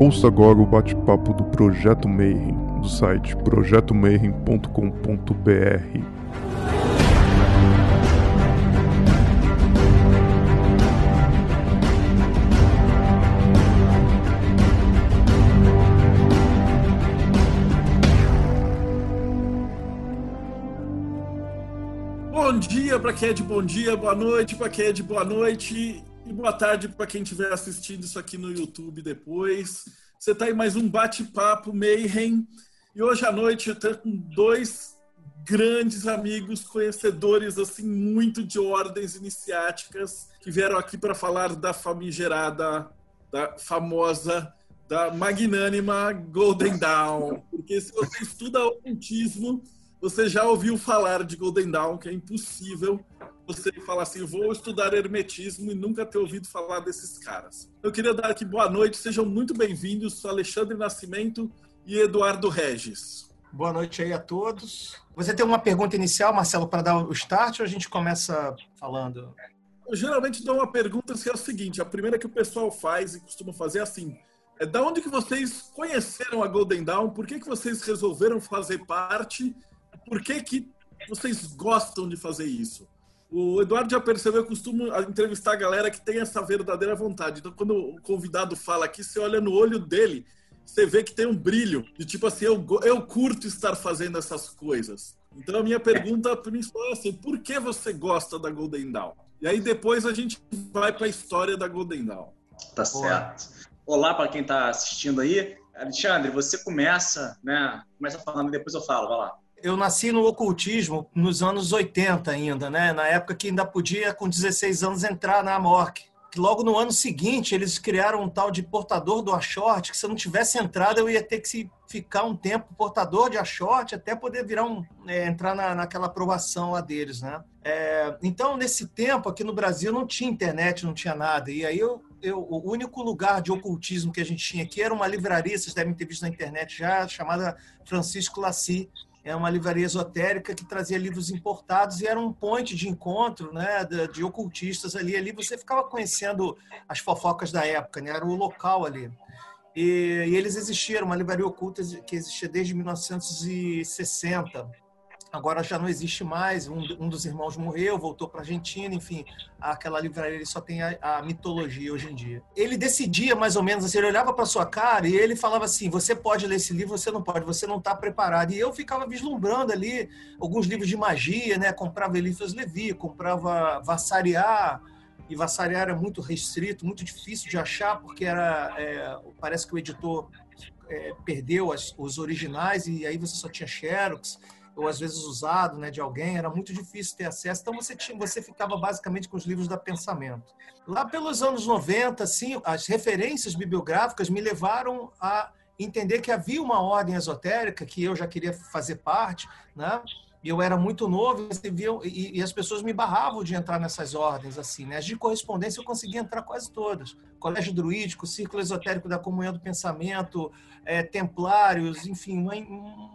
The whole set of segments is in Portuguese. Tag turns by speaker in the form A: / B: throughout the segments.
A: Ouça agora o bate-papo do Projeto Mayhem, do site projetomayhem.com.br.
B: Bom dia para quem é de bom dia, boa noite para quem é de boa noite e boa tarde para quem estiver assistindo isso aqui no YouTube depois. Você está em mais um bate-papo Mayhem e hoje à noite eu estou com dois grandes amigos, conhecedores assim muito de ordens iniciáticas que vieram aqui para falar da famigerada, da famosa, da magnânima Golden Dawn. Porque se você estuda ocultismo, você já ouviu falar de Golden Dawn, que é impossível você falar assim, vou estudar hermetismo e nunca ter ouvido falar desses caras. Eu queria dar aqui boa noite, sejam muito bem-vindos, Alexandre Nascimento e Eduardo Regis.
C: Boa noite aí a todos. Você tem uma pergunta inicial, Marcelo, para dar o start ou a gente começa falando?
B: Eu geralmente dou uma pergunta que é o seguinte, a primeira que o pessoal faz e costuma fazer é assim, é da onde que vocês conheceram a Golden Dawn? Por que, que vocês resolveram fazer parte? Por que, que vocês gostam de fazer isso? O Eduardo já percebeu, eu costumo entrevistar a galera que tem essa verdadeira vontade. Então, quando o convidado fala aqui, você olha no olho dele, você vê que tem um brilho. De tipo assim, eu, eu curto estar fazendo essas coisas. Então, a minha pergunta principal é assim: por que você gosta da Golden Dawn? E aí, depois a gente vai para a história da Golden Dawn.
D: Tá certo. Olá para quem está assistindo aí. Alexandre, você começa, né? Começa falando, depois eu falo, vai lá
C: eu nasci no ocultismo nos anos 80 ainda, né? Na época que ainda podia, com 16 anos, entrar na Amorc. Que logo no ano seguinte eles criaram um tal de portador do Ashort, que se eu não tivesse entrado eu ia ter que ficar um tempo portador de Ashort até poder virar um, é, entrar na, naquela aprovação lá deles, né? É, então, nesse tempo, aqui no Brasil não tinha internet, não tinha nada. E aí eu, eu, o único lugar de ocultismo que a gente tinha aqui era uma livraria, vocês devem ter visto na internet já, chamada Francisco Lassi é uma livraria esotérica que trazia livros importados e era um ponte de encontro né, de, ocultistas ali. Ali você ficava conhecendo as fofocas da época, né, era o local ali. E, e eles existiram, uma livraria oculta que existia desde 1960 agora já não existe mais. Um, um dos irmãos morreu, voltou para a Argentina, enfim, aquela livraria só tem a, a, mitologia hoje em dia. Ele decidia mais ou menos assim, ele olhava para sua cara e ele falava assim: você pode ler esse livro, você não pode, você não está preparado. E eu ficava vislumbrando ali alguns livros de magia, né? Comprava Eliphas Levi, comprava Vassariar. E Vassariar era muito restrito, muito difícil de achar, porque era é, parece que o editor é, perdeu as, os originais e aí você só tinha Xerox ou às vezes usado né, de alguém, era muito difícil ter acesso. Então você, tinha, você ficava basicamente com os livros da Pensamento. Lá pelos anos 90, assim, as referências bibliográficas me levaram a entender que havia uma ordem esotérica que eu já queria fazer parte, né? E eu era muito novo e, e, as pessoas me barravam de entrar nessas ordens, assim, né? As de correspondência eu conseguia entrar quase todas. Colégio Druídico, Círculo Esotérico da Comunhão do Pensamento, é, Templários, enfim,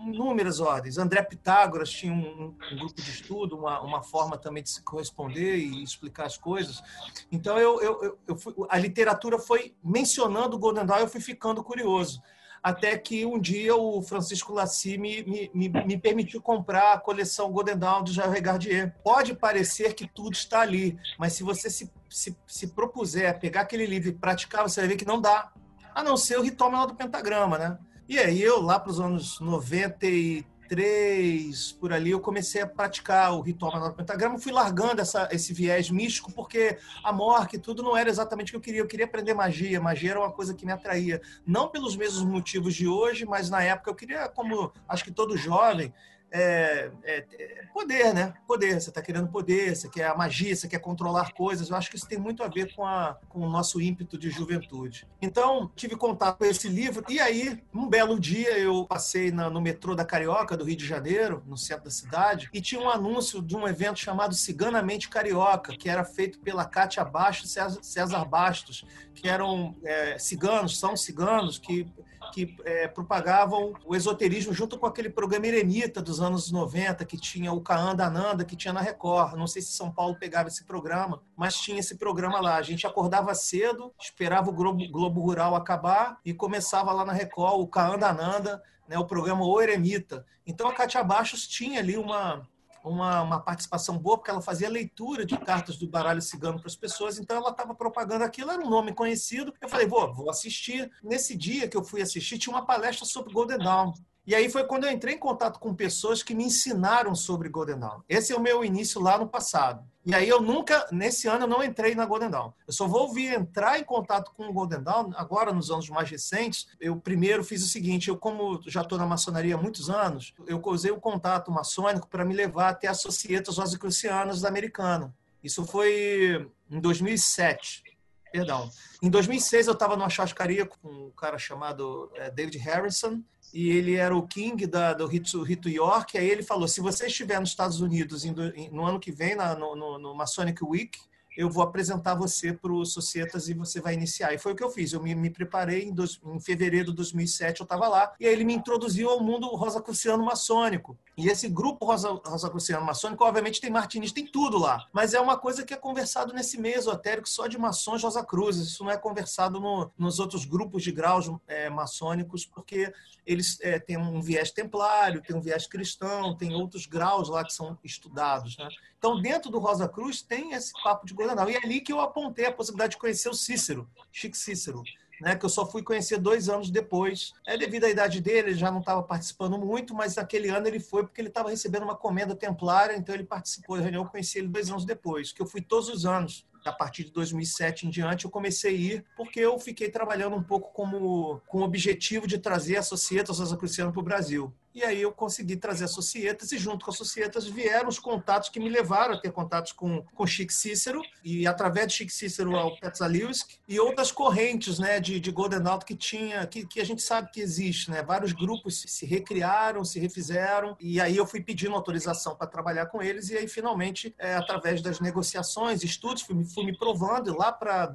C: inúmeras ordens. André Pitágoras tinha um, um grupo de estudo, uma, uma, forma também de se corresponder e explicar as coisas. Então, eu, eu, eu fui, a literatura foi mencionando o Golden Dawn e eu fui ficando curioso até que um dia o Francisco Lassi me, me, me, permitiu comprar a coleção Golden Dawn do Jair Regardier. Pode parecer que tudo está ali, mas se você se, se, se propuser pegar aquele livro e praticar, você vai ver que não dá. A não ser o ritual menor do pentagrama, né? E aí eu, lá para os anos 93, 2003, por ali, eu comecei a praticar o ritual menor do pentagrama. Fui largando essa, esse viés místico, porque a morte e tudo não era exatamente o que eu queria. Eu queria aprender magia. Magia era uma coisa que me atraía. Não pelos mesmos motivos de hoje, mas na época eu queria, como acho que todo jovem, é, é, é, poder, né? Poder. Você está querendo poder, você quer a magia, você quer controlar coisas. Eu acho que isso tem muito a ver com, a, com o nosso ímpeto de juventude. Então, tive contato com esse livro. E aí, um belo dia, eu passei na, no metrô da Carioca, do Rio de Janeiro, no centro da cidade, e tinha um anúncio de um evento chamado Ciganamente Carioca, que era feito pela Cátia Bastos e César, Bastos, que eram é, ciganos, são ciganos, que que é, propagavam o esoterismo junto com aquele programa Eremita dos anos 90, que tinha o Kaanda Ananda, que tinha na Record. Não sei se São Paulo pegava esse programa, mas tinha esse programa lá. A gente acordava cedo, esperava o Globo, Globo Rural acabar e começava lá na Record o Kaanda Ananda, né, o programa O Eremita. Então a Cátia Baixos tinha ali uma, uma, uma, participação boa, porque ela fazia leitura de cartas do baralho cigano para as pessoas, então ela estava propagando aquilo, era um nome conhecido. Eu falei, vou, vou assistir. Nesse dia que eu fui assistir, tinha uma palestra sobre Golden Dawn. E aí foi quando eu entrei em contato com pessoas que me ensinaram sobre Golden Dawn. Esse é o meu início lá no passado. E aí eu nunca, nesse ano, eu não entrei na Golden Dawn. Eu só vou vir entrar em contato com o Golden Dawn agora, nos anos mais recentes. Eu primeiro fiz o seguinte, eu como já estou na maçonaria há muitos anos, eu usei o contato maçônico para me levar até as Societas Rosicrucianas Americana. Isso foi em 2007. Perdão. Em 2006 eu estava numa churrascaria com um cara chamado é, David Harrison, e ele era o king da, do Rito, Rito York. Aí ele falou: se você estiver nos Estados Unidos no ano que vem, na, no, no, no Masonic Week, eu vou apresentar você para o Societas e você vai iniciar. E foi o que eu fiz. Eu me, me preparei em, dois, em, fevereiro de 2007, eu estava lá, e aí ele me introduziu ao mundo rosacruciano maçônico. E esse grupo rosa, rosacruciano maçônico, obviamente, tem martinis, tem tudo lá. Mas é uma coisa que é conversado nesse meio esotérico só de maçons rosacruzes. Isso não é conversado no, nos outros grupos de graus é, maçônicos, porque eles é, têm um viés templário, tem um viés cristão, tem outros graus lá que são estudados. Né? Então, dentro do Rosa Cruz tem esse papo de Goldenal. E é ali que eu apontei a possibilidade de conhecer o Cícero, Chico Cícero. Né, que eu só fui conhecer dois anos depois. É devido à idade dele, ele já não estava participando muito, mas naquele ano ele foi porque ele estava recebendo uma comenda templária, então ele participou da reunião. Eu conheci ele dois anos depois, que eu fui todos os anos a partir de 2007 em diante, eu comecei a ir porque eu fiquei trabalhando um pouco como, com o objetivo de trazer a Societas Rosacruciana para o Brasil. E aí eu consegui trazer a Societas e junto com a Societas vieram os contatos que me levaram a ter contatos com, com Chic Cícero e através de Chic Cícero ao Petzalewski e outras correntes né, de, de Golden Out que tinha, que, que a gente sabe que existe. Né? Vários grupos se recriaram, se refizeram e aí eu fui pedindo autorização para trabalhar com eles e aí finalmente, é, através das negociações, estudos, fui, fui me provando e lá para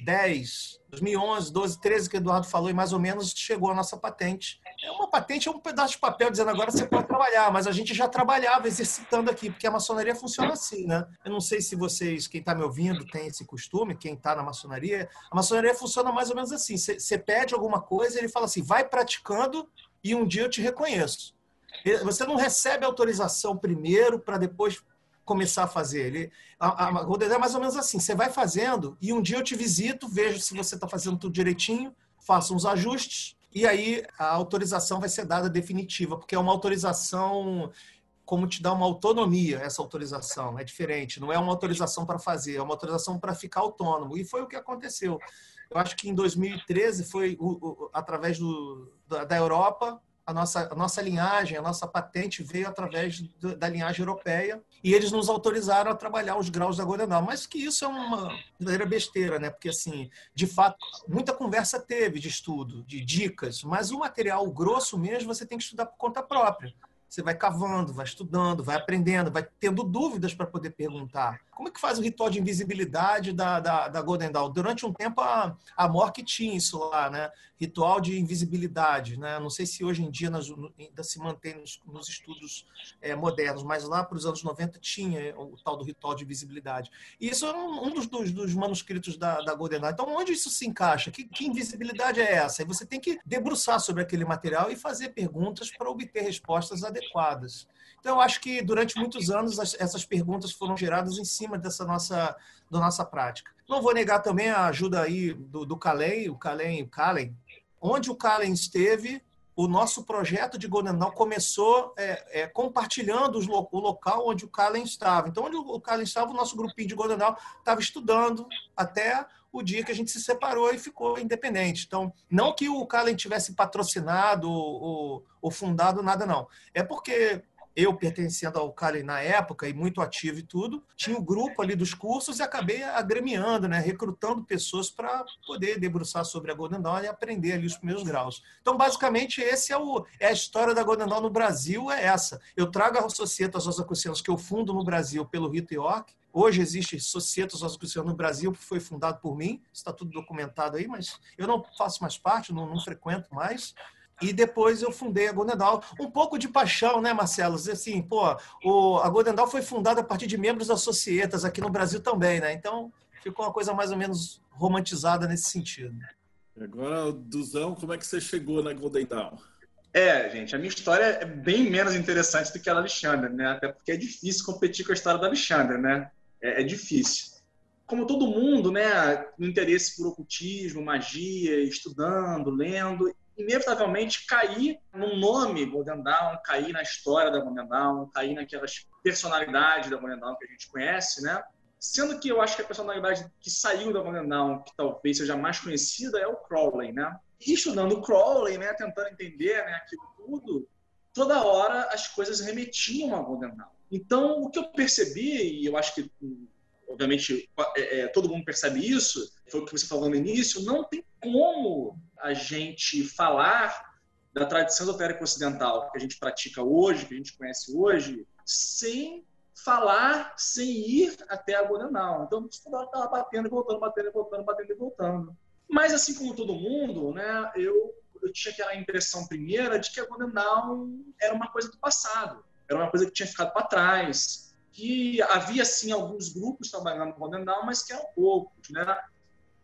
C: 2010, 2011, 12, 13 que o Eduardo falou e mais ou menos chegou a nossa patente é uma patente, é um pedaço de papel dizendo agora você pode trabalhar, mas a gente já trabalhava exercitando aqui, porque a maçonaria funciona assim, né? Eu não sei se vocês, quem está me ouvindo, tem esse costume, quem está na maçonaria. A maçonaria funciona mais ou menos assim: você pede alguma coisa, ele fala assim, vai praticando e um dia eu te reconheço. Você não recebe autorização primeiro para depois começar a fazer. Ele, a, a, a é mais ou menos assim: você vai fazendo e um dia eu te visito, vejo se você está fazendo tudo direitinho, faço uns ajustes e aí a autorização vai ser dada definitiva, porque é uma autorização como te dá uma autonomia essa autorização, é diferente, não é uma autorização para fazer, é uma autorização para ficar autônomo. E foi o que aconteceu. Eu acho que em 2013 foi o, o, através do, da, da Europa a nossa, a nossa linhagem, a nossa patente veio através do, da linhagem europeia e eles nos autorizaram a trabalhar os graus da Goldenal. Mas que isso é uma verdadeira besteira, né? Porque, assim, de fato, muita conversa teve de estudo, de dicas, mas o material grosso mesmo você tem que estudar por conta própria. Você vai cavando, vai estudando, vai aprendendo, vai tendo dúvidas para poder perguntar. Como é que faz o ritual de invisibilidade da, da, da Golden Dawn? Durante um tempo a, a Mork tinha isso lá, né? Ritual de invisibilidade, né? Não sei se hoje em dia nós, ainda se mantém nos, nos estudos é, modernos, mas lá para os anos 90 tinha o tal do ritual de invisibilidade. E isso é um, um dos, dos, dos, manuscritos da, da Golden Dawn. Então, onde isso se encaixa? Que, que invisibilidade é essa? E você tem que debruçar sobre aquele material e fazer perguntas para obter respostas adequadas. Então, eu acho que durante muitos anos essas perguntas foram geradas em cima dessa nossa, da nossa prática. Não vou negar também a ajuda aí do, do Kalen, o Kalen, o Kalen. Onde o Kalen esteve, o nosso projeto de Goldenal começou é, é, compartilhando lo, o local onde o Kalen estava. Então, onde o Kalen estava, o nosso grupinho de Goldenal estava estudando até o dia que a gente se separou e ficou independente. Então, não que o Kalen tivesse patrocinado ou, ou fundado nada, não. É porque eu pertencendo ao Cali na época e muito ativo e tudo, tinha o um grupo ali dos cursos e acabei agremiando, né, recrutando pessoas para poder debruçar sobre a Golden Dawn e aprender ali os primeiros graus. Então, basicamente, esse é, o, é a história da Golden Dawn no Brasil, é essa. Eu trago a Societas Rosacrucianas que eu fundo no Brasil pelo Rito York, Hoje existe Societas Rosacrucianas no Brasil, que foi fundado por mim, está tudo documentado aí, mas eu não faço mais parte, não, não frequento mais. E depois eu fundei a Godendal. Um pouco de paixão, né, Marcelo? Assim, pô, o, a Godendal foi fundada a partir de membros da Societas aqui no Brasil também, né? Então ficou uma coisa mais ou menos romantizada nesse sentido.
B: Agora, Duzão, como é que você chegou na Golden Dawn?
D: É, gente, a minha história é bem menos interessante do que a da Alexandre, né? Até porque é difícil competir com a história da Alexandre, né? É, é difícil. Como todo mundo, né, no interesse por ocultismo, magia, estudando, lendo, inevitavelmente cair no nome Golden Dawn, cair na história da Golden Dawn, cair naquelas personalidades da Golden Dawn que a gente conhece, né? Sendo que eu acho que a personalidade que saiu da Golden Dawn, que talvez seja mais conhecida, é o Crowley, né? E estudando o Crowley, né, tentando entender né, aquilo tudo, toda hora as coisas remetiam a Golden. Então, o que eu percebi, e eu acho que, obviamente, é, é, todo mundo percebe isso, foi o que você falou no início, não tem como a gente falar da tradição esotérica ocidental que a gente pratica hoje, que a gente conhece hoje, sem falar, sem ir até a Goldenal. Então, toda hora estava batendo e voltando, batendo e voltando, batendo e voltando. Mas, assim como todo mundo, né, eu, eu tinha aquela impressão primeira de que a Goldenal era uma coisa do passado, era uma coisa que tinha ficado para trás, que havia, sim, alguns grupos trabalhando no Goldenal, mas que eram poucos, né?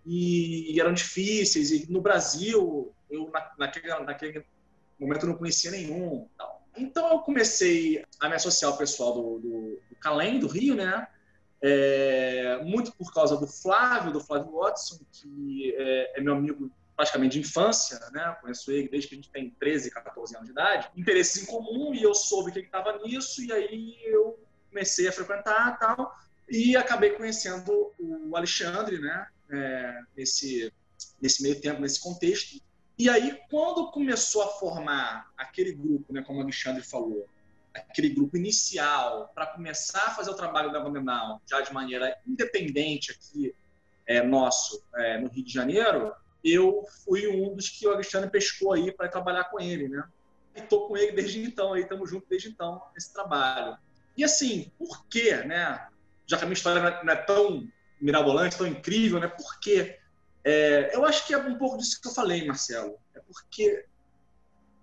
D: e, eram difíceis. E no Brasil, eu na, naquele, naquele momento não conhecia nenhum. Tal. Então eu comecei a me associar ao pessoal do, do, do Calem, do Rio, né? É, muito por causa do Flávio, do Flávio Watson, que é, é, meu amigo praticamente de infância, né? Conheço ele desde que a gente tem 13, 14 anos de idade. Interesses em comum e eu soube que ele estava nisso e aí eu comecei a frequentar tal e acabei conhecendo o Alexandre, né? é, nesse, nesse meio tempo, nesse contexto. E aí, quando começou a formar aquele grupo, né, como o Alexandre falou, aquele grupo inicial, para começar a fazer o trabalho da Vandenal já de maneira independente aqui, é, nosso, é, no Rio de Janeiro, eu fui um dos que o Alexandre pescou aí para trabalhar com ele, né? E estou com ele desde então, aí estamos juntos desde então nesse trabalho. E assim, por quê, né? Já que a minha história não é tão mirabolante, tão incrível, né? Porque é, eu acho que é um pouco disso que eu falei, Marcelo. É porque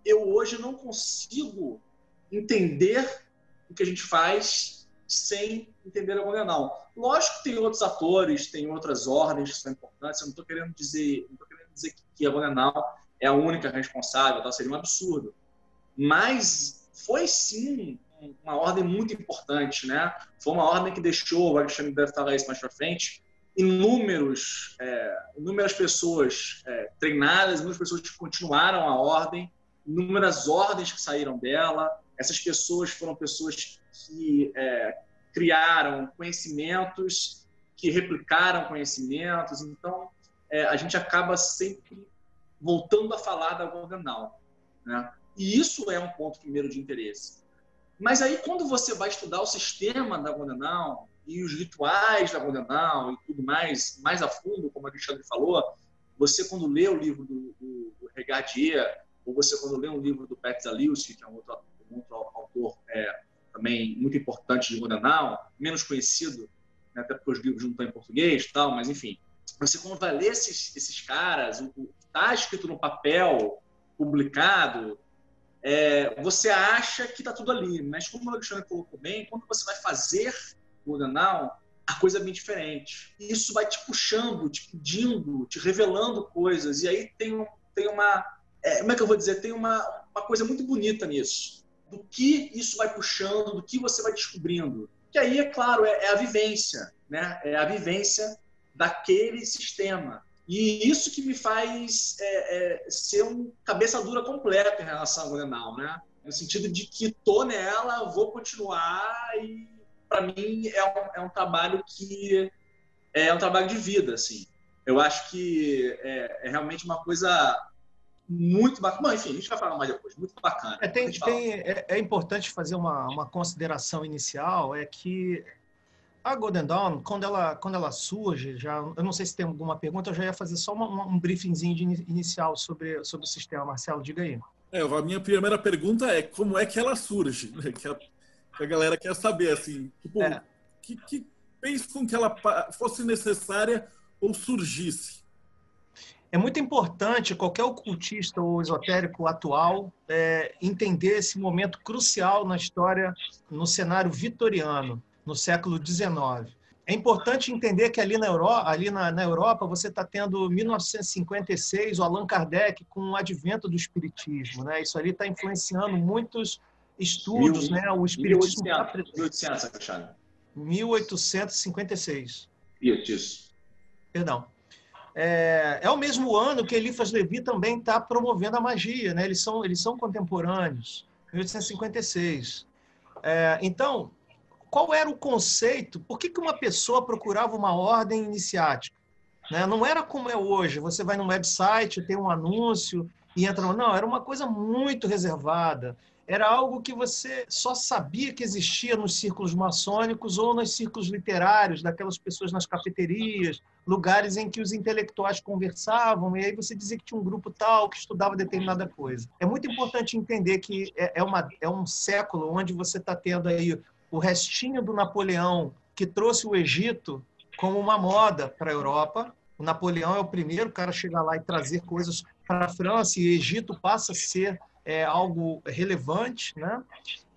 D: eu hoje não consigo entender o que a gente faz sem entender a Gondenal. Lógico que tem outros atores, tem outras ordens que são importantes. Eu não estou querendo dizer, não tô querendo dizer que a Gondenal é a única responsável, tá? seria um absurdo. Mas foi sim uma ordem muito importante, né? Foi uma ordem que deixou, o Alexandre deve falar isso mais para frente, inúmeros, é, inúmeras pessoas é, treinadas, inúmeras pessoas que continuaram a ordem, inúmeras ordens que saíram dela. Essas pessoas foram pessoas que é, criaram conhecimentos, que replicaram conhecimentos. Então, é, a gente acaba sempre voltando a falar da Goldenal. Né? E isso é um ponto primeiro de interesse. Mas aí, quando você vai estudar o sistema da Gondanal e os rituais da Gondanal e tudo mais, mais a fundo, como a Alexandre falou, você, quando lê o livro do, do, do Regadier, ou você, quando lê um livro do Pat Zaliuski, que é um outro, um outro autor é, também muito importante de Gondanal, menos conhecido, né, até porque os livros não estão em português tal, mas enfim. Você, quando ler esses, esses caras, o que está escrito no papel, publicado, é, você acha que está tudo ali, mas como o Alexandre colocou bem, quando você vai fazer o a coisa é bem diferente. E isso vai te puxando, te pedindo, te revelando coisas. E aí tem, tem uma. É, como é que eu vou dizer? Tem uma, uma coisa muito bonita nisso. Do que isso vai puxando, do que você vai descobrindo. Que aí, é claro, é, é a vivência, né? É a vivência daquele sistema. E isso que me faz é, é, ser um cabeça dura completo em relação ao Grenal, né? No sentido de que tô nela, vou continuar e para mim é um, é um trabalho que é um trabalho de vida, assim. Eu acho que é, é realmente uma coisa muito bacana. Bom, enfim, a gente vai falar mais depois. Muito bacana.
C: É, tem, tem, é, é, importante fazer uma, uma consideração inicial, é que a Golden Dawn, quando ela, quando ela surge, já, eu não sei se tem alguma pergunta, eu já ia fazer só uma, um briefingzinho de inicial sobre, sobre o sistema. Marcelo, diga aí.
B: É, a minha primeira pergunta é como é que ela surge? Né? Que, a, que a galera quer saber, assim, tipo, é. que, que fez com que ela fosse necessária ou surgisse?
C: É muito importante qualquer ocultista ou esotérico atual é, entender esse momento crucial na história, no cenário vitoriano, no século XIX. É importante entender que ali na Europa, ali na, na Europa você está tendo 1956 o Allan Kardec com o advento do espiritismo, né? Isso ali está influenciando muitos estudos,
D: Mil,
C: né? O espiritismo
D: 1800, 1800 Alexandre.
C: 1856.
D: Isso, isso.
C: Perdão. É, é o mesmo ano que Eliphas Levi também está promovendo a magia, né? Eles são, eles são contemporâneos, 1856. É, então, qual era o conceito? Por que, que uma pessoa procurava uma ordem iniciática? Né? Não era como é hoje, você vai num website, tem um anúncio e entra. Não, era uma coisa muito reservada era algo que você só sabia que existia nos círculos maçônicos ou nos círculos literários, daquelas pessoas nas cafeterias, lugares em que os intelectuais conversavam, e aí você dizia que tinha um grupo tal que estudava determinada coisa. É muito importante entender que é, é uma, é um século onde você está tendo aí o restinho do Napoleão, que trouxe o Egito como uma moda para a Europa. O Napoleão é o primeiro cara a chegar lá e trazer coisas para a França, e o Egito passa a ser é algo relevante, né?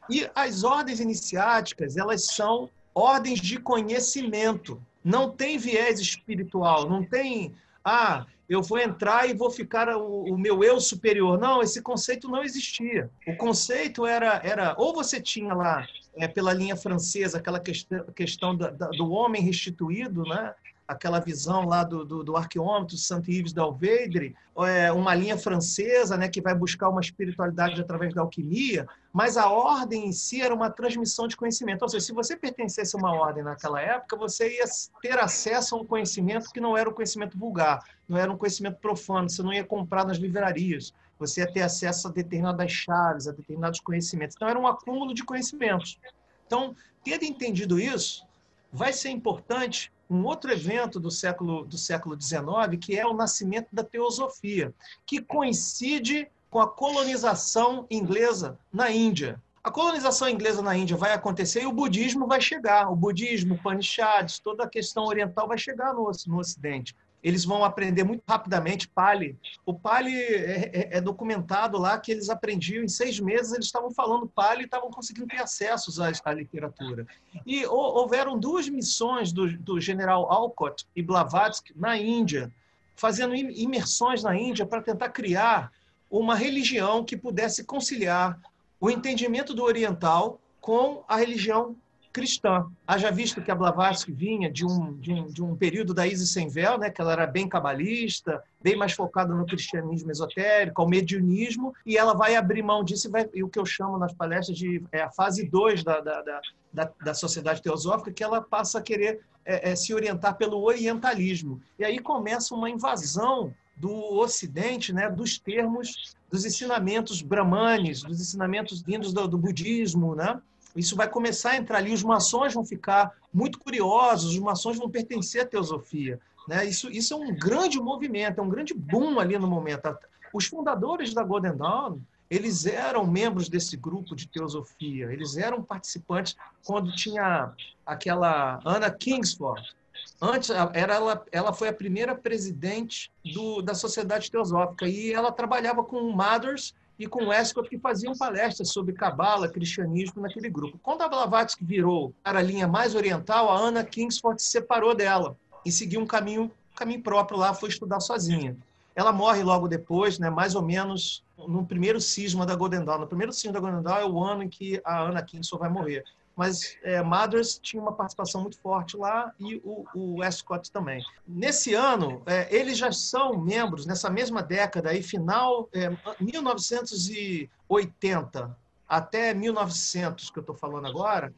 C: E as ordens iniciáticas, elas são ordens de conhecimento. Não tem viés espiritual, não tem, ah, eu vou entrar e vou ficar o, o, meu eu superior. Não, esse conceito não existia. O conceito era, era ou você tinha lá, é, pela linha francesa, aquela questão, questão da, da, do homem restituído, né? Aquela visão lá do, do, do arqueômetro Saint-Yves d'Alvedre, é uma linha francesa né, que vai buscar uma espiritualidade através da alquimia, mas a ordem em si era uma transmissão de conhecimento. Ou seja, se você pertencesse a uma ordem naquela época, você ia ter acesso a um conhecimento que não era um conhecimento vulgar, não era um conhecimento profano, você não ia comprar nas livrarias, você ia ter acesso a determinadas chaves, a determinados conhecimentos. Então, era um acúmulo de conhecimentos. Então, tendo entendido isso, vai ser importante um outro evento do século do século XIX, que é o nascimento da teosofia, que coincide com a colonização inglesa na Índia. A colonização inglesa na Índia vai acontecer e o budismo vai chegar. O budismo, Upanishads, toda a questão oriental vai chegar no, no Ocidente eles vão aprender muito rapidamente Pali. O Pali é, é, é, documentado lá que eles aprendiam em seis meses, eles estavam falando Pali e estavam conseguindo ter acesso à, à literatura. E houveram duas missões do, do general Alcott e Blavatsky na Índia, fazendo imersões na Índia para tentar criar uma religião que pudesse conciliar o entendimento do oriental com a religião cristã. Haja visto que a Blavatsky vinha de um, de um, de um período da Isis sem véu, né, que ela era bem cabalista, bem mais focada no cristianismo esotérico, ao mediunismo, e ela vai abrir mão disso e, vai, e o que eu chamo nas palestras de é a fase 2 da, da, da, da, sociedade teosófica, que ela passa a querer é, é, se orientar pelo orientalismo. E aí começa uma invasão do Ocidente, né, dos termos, dos ensinamentos brahmanes, dos ensinamentos vindos do, do budismo, né, isso vai começar a entrar ali, os maçons vão ficar muito curiosos, os maçons vão pertencer à teosofia. Né? Isso, isso é um grande movimento, é um grande boom ali no momento. Os fundadores da Golden Dawn, eles eram membros desse grupo de teosofia, eles eram participantes quando tinha aquela Anna Kingsford. Antes, era ela, ela foi a primeira presidente do, da Sociedade Teosófica e ela trabalhava com Mothers e com Westcott que faziam palestras sobre cabala, cristianismo naquele grupo. Quando a Blavatsky virou para a linha mais oriental, a Anna Kingsford se separou dela e seguiu um caminho, caminho próprio lá, foi estudar sozinha. Ela morre logo depois, né, mais ou menos no primeiro cisma da Golden Dawn. No primeiro cisma da Golden Dawn é o ano em que a Anna Kingsford vai morrer mas é, Mothers tinha uma participação muito forte lá e o, o Westcott também. Nesse ano, é, eles já são membros, nessa mesma década, aí, final é, 1980 até 1900, que eu estou falando agora,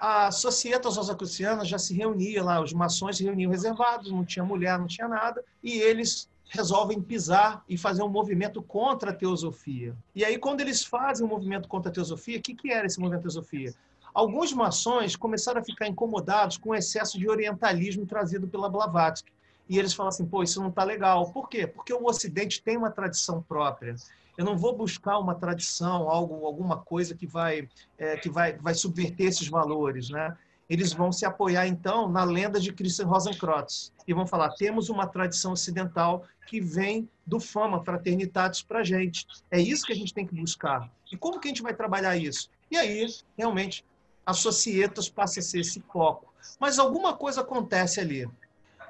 C: a Societas Rosacrucianas já se reunia lá, os maçons se reuniam reservados, não tinha mulher, não tinha nada, e eles resolvem pisar e fazer um movimento contra a teosofia. E aí, quando eles fazem um movimento contra a teosofia, o que, que era esse movimento teosofia? Alguns maçons começaram a ficar incomodados com o excesso de orientalismo trazido pela Blavatsky. E eles falam assim, pô, isso não está legal. Por quê? Porque o Ocidente tem uma tradição própria. Eu não vou buscar uma tradição, algo, alguma coisa que vai, é, que vai, vai subverter esses valores, né? eles vão se apoiar então na lenda de Christian Rosenkreutz e vão falar: temos uma tradição ocidental que vem do Fama Fraternitatis para gente. É isso que a gente tem que buscar. E como que a gente vai trabalhar isso? E aí, realmente, a Societas passa a ser esse foco. Mas alguma coisa acontece ali.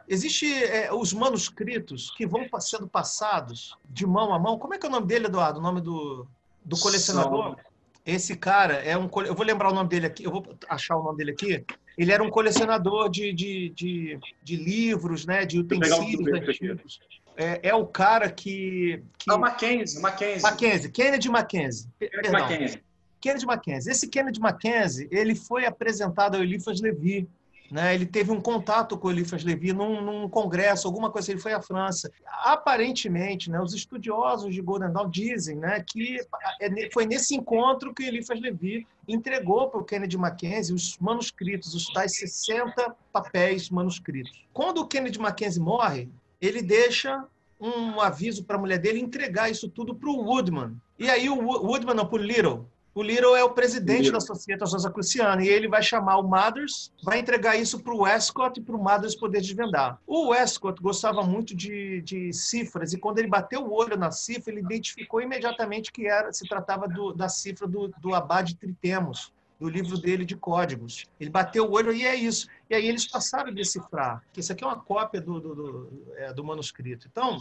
C: Existem é, os manuscritos que vão sendo passados de mão a mão. Como é que é o nome dele, Eduardo? O nome do, do colecionador? Esse cara é um. Eu vou lembrar o nome dele aqui, eu vou achar o nome dele aqui. Ele era um colecionador de, de, de, de livros, né, de utensílios antigos. É, é, o cara que. que...
D: É o Mackenzie, Mackenzie.
C: Mackenzie, Kennedy Mackenzie. Kennedy Mackenzie. Kennedy Mackenzie. Esse Kennedy Mackenzie, ele foi apresentado ao Eliphas Levi né? Ele teve um contato com o Eliphas Levi num, num, congresso, alguma coisa, ele foi à França. Aparentemente, né, os estudiosos de Golden Dawn dizem né, que é foi nesse encontro que o Eliphas Levi entregou para o Kennedy Mackenzie os manuscritos, os tais 60 papéis manuscritos. Quando o Kennedy Mackenzie morre, ele deixa um aviso para a mulher dele entregar isso tudo para o Woodman. E aí o Woodman, não, para o Little, o Little é o presidente da Sociedade Rosacruciana e ele vai chamar o Mothers, vai entregar isso para o Westcott e para o Mothers poder desvendar. O Westcott gostava muito de, de, cifras e quando ele bateu o olho na cifra, ele identificou imediatamente que era, se tratava do, da cifra do, do Abade Tritemos, do livro dele de códigos. Ele bateu o olho e é isso. E aí eles passaram a decifrar. Isso aqui é uma cópia do, do, do, é, do manuscrito. Então,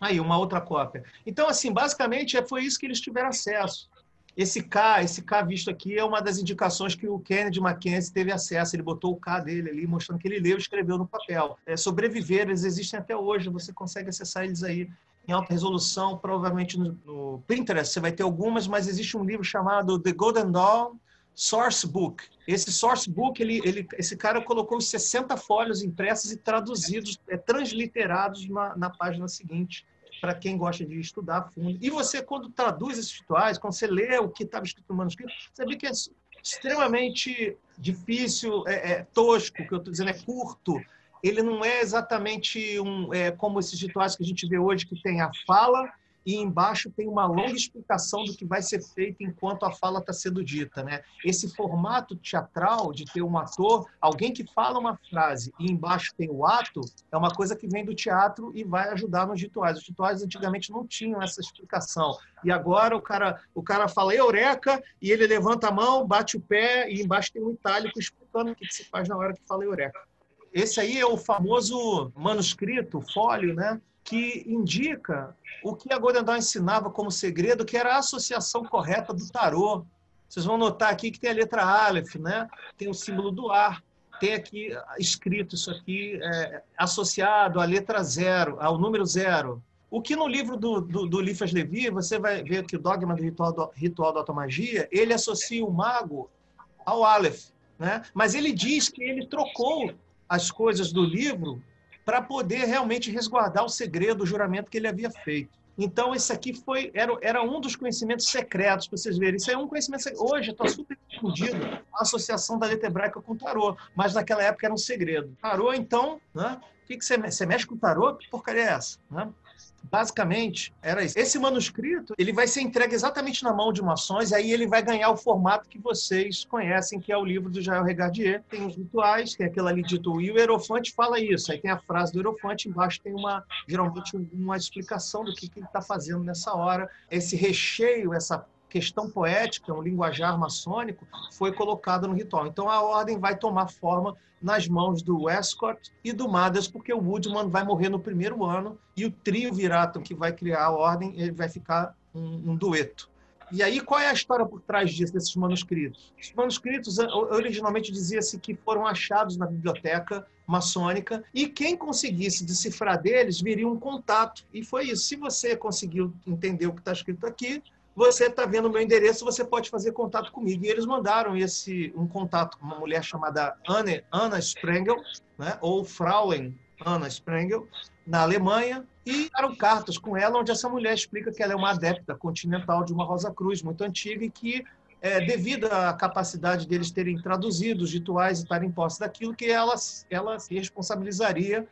C: aí, uma outra cópia. Então, assim, basicamente, é, foi isso que eles tiveram acesso. Esse K, esse K visto aqui, é uma das indicações que o Kennedy Mackenzie teve acesso. Ele botou o K dele ali, mostrando que ele leu e escreveu no papel. É, sobreviver, eles existem até hoje, você consegue acessar eles aí em alta resolução, provavelmente no, no Pinterest você vai ter algumas, mas existe um livro chamado The Golden Dawn Source Book. Esse Source Book, ele, ele, esse cara colocou 60 folhas impressos e traduzidos, é, transliterados na, na página seguinte para quem gosta de estudar fundo. E você, quando traduz esses rituais, quando você lê o que estava escrito no manuscrito, você vê que é extremamente difícil, é, é tosco, que eu estou dizendo, é curto. Ele não é exatamente um, é, como esses rituais que a gente vê hoje, que tem a fala e embaixo tem uma longa explicação do que vai ser feito enquanto a fala está sendo dita. Né? Esse formato teatral de ter um ator, alguém que fala uma frase e embaixo tem o ato, é uma coisa que vem do teatro e vai ajudar nos rituais. Os rituais antigamente não tinham essa explicação. E agora o cara, o cara fala eureka e ele levanta a mão, bate o pé e embaixo tem um itálico explicando o que se faz na hora que fala eureka. Esse aí é o famoso manuscrito, fólio, né? Que indica o que a Golden Dawn ensinava como segredo, que era a associação correta do tarô. Vocês vão notar aqui que tem a letra Aleph, né? tem o símbolo do ar, tem aqui escrito isso aqui, é, associado à letra zero, ao número zero. O que no livro do, do, do Lifas Levi, você vai ver que o dogma do ritual, do ritual da automagia, ele associa o mago ao Aleph. Né? Mas ele diz que ele trocou as coisas do livro para poder realmente resguardar o segredo, o juramento que ele havia feito. Então, esse aqui foi era, era um dos conhecimentos secretos, para vocês verem. Isso é um conhecimento secreto. Hoje está super difundido a associação da letra hebraica com o tarô, mas naquela época era um segredo. Tarô, então, né? o que, que você, você mexe com o tarô? Que porcaria é essa? Né? Basicamente, era isso. Esse manuscrito, ele vai ser entregue exatamente na mão de maçons, aí ele vai ganhar o formato que vocês conhecem, que é o livro do Jael Regardier. Tem os rituais, tem aquilo ali dito, e o Hierofante fala isso. Aí tem a frase do Hierofante, embaixo tem uma, geralmente, uma explicação do que, que ele está fazendo nessa hora. Esse recheio, essa questão poética, um linguajar maçônico, foi colocado no ritual. Então a ordem vai tomar forma nas mãos do Westcott e do Mathers, porque o Woodman vai morrer no primeiro ano e o trio Virato que vai criar a ordem, ele vai ficar um, um dueto. E aí, qual é a história por trás disso, desses manuscritos? Os manuscritos, originalmente dizia-se que foram achados na biblioteca maçônica e quem conseguisse decifrar deles viria um contato. E foi isso. Se você conseguiu entender o que está escrito aqui, você está vendo o meu endereço, você pode fazer contato comigo. E eles mandaram esse um contato com uma mulher chamada Anne, Anna Sprengel, né, ou Frauen Anna Sprengel, na Alemanha, e eram cartas com ela, onde essa mulher explica que ela é uma adepta continental de uma Rosa Cruz muito antiga e que, é, devido à capacidade deles terem traduzido os rituais e estarem em posse daquilo, que ela, ela se responsabilizaria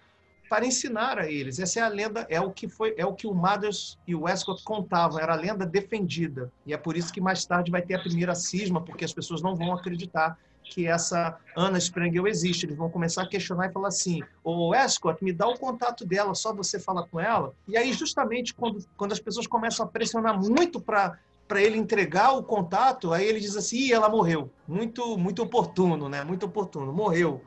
C: para ensinar a eles. Essa é a lenda, é o que foi, é o que o Mothers e o Westcott contavam, era a lenda defendida. E é por isso que mais tarde vai ter a primeira cisma, porque as pessoas não vão acreditar que essa Anna Sprengel existe. Eles vão começar a questionar e falar assim: Ô Escott, me dá o contato dela, só você fala com ela. E aí, justamente, quando, quando as pessoas começam a pressionar muito para para ele entregar o contato, aí ele diz assim, Ih, ela morreu. Muito, muito oportuno, né? Muito oportuno. Morreu.